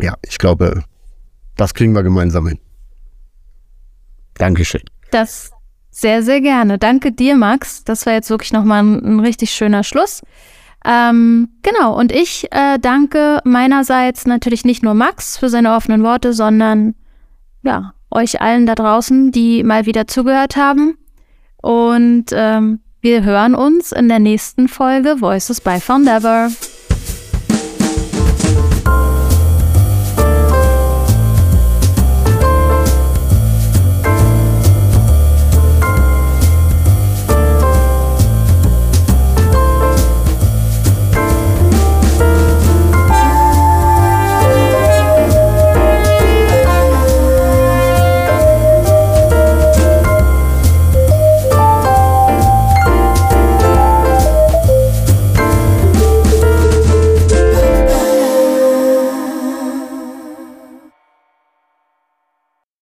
ja, ich glaube, das kriegen wir gemeinsam hin. Dankeschön. Das sehr, sehr gerne. Danke dir, Max. Das war jetzt wirklich nochmal ein, ein richtig schöner Schluss. Ähm, genau, und ich äh, danke meinerseits natürlich nicht nur Max für seine offenen Worte, sondern ja, euch allen da draußen, die mal wieder zugehört haben. Und ähm, wir hören uns in der nächsten Folge Voices by Foundever.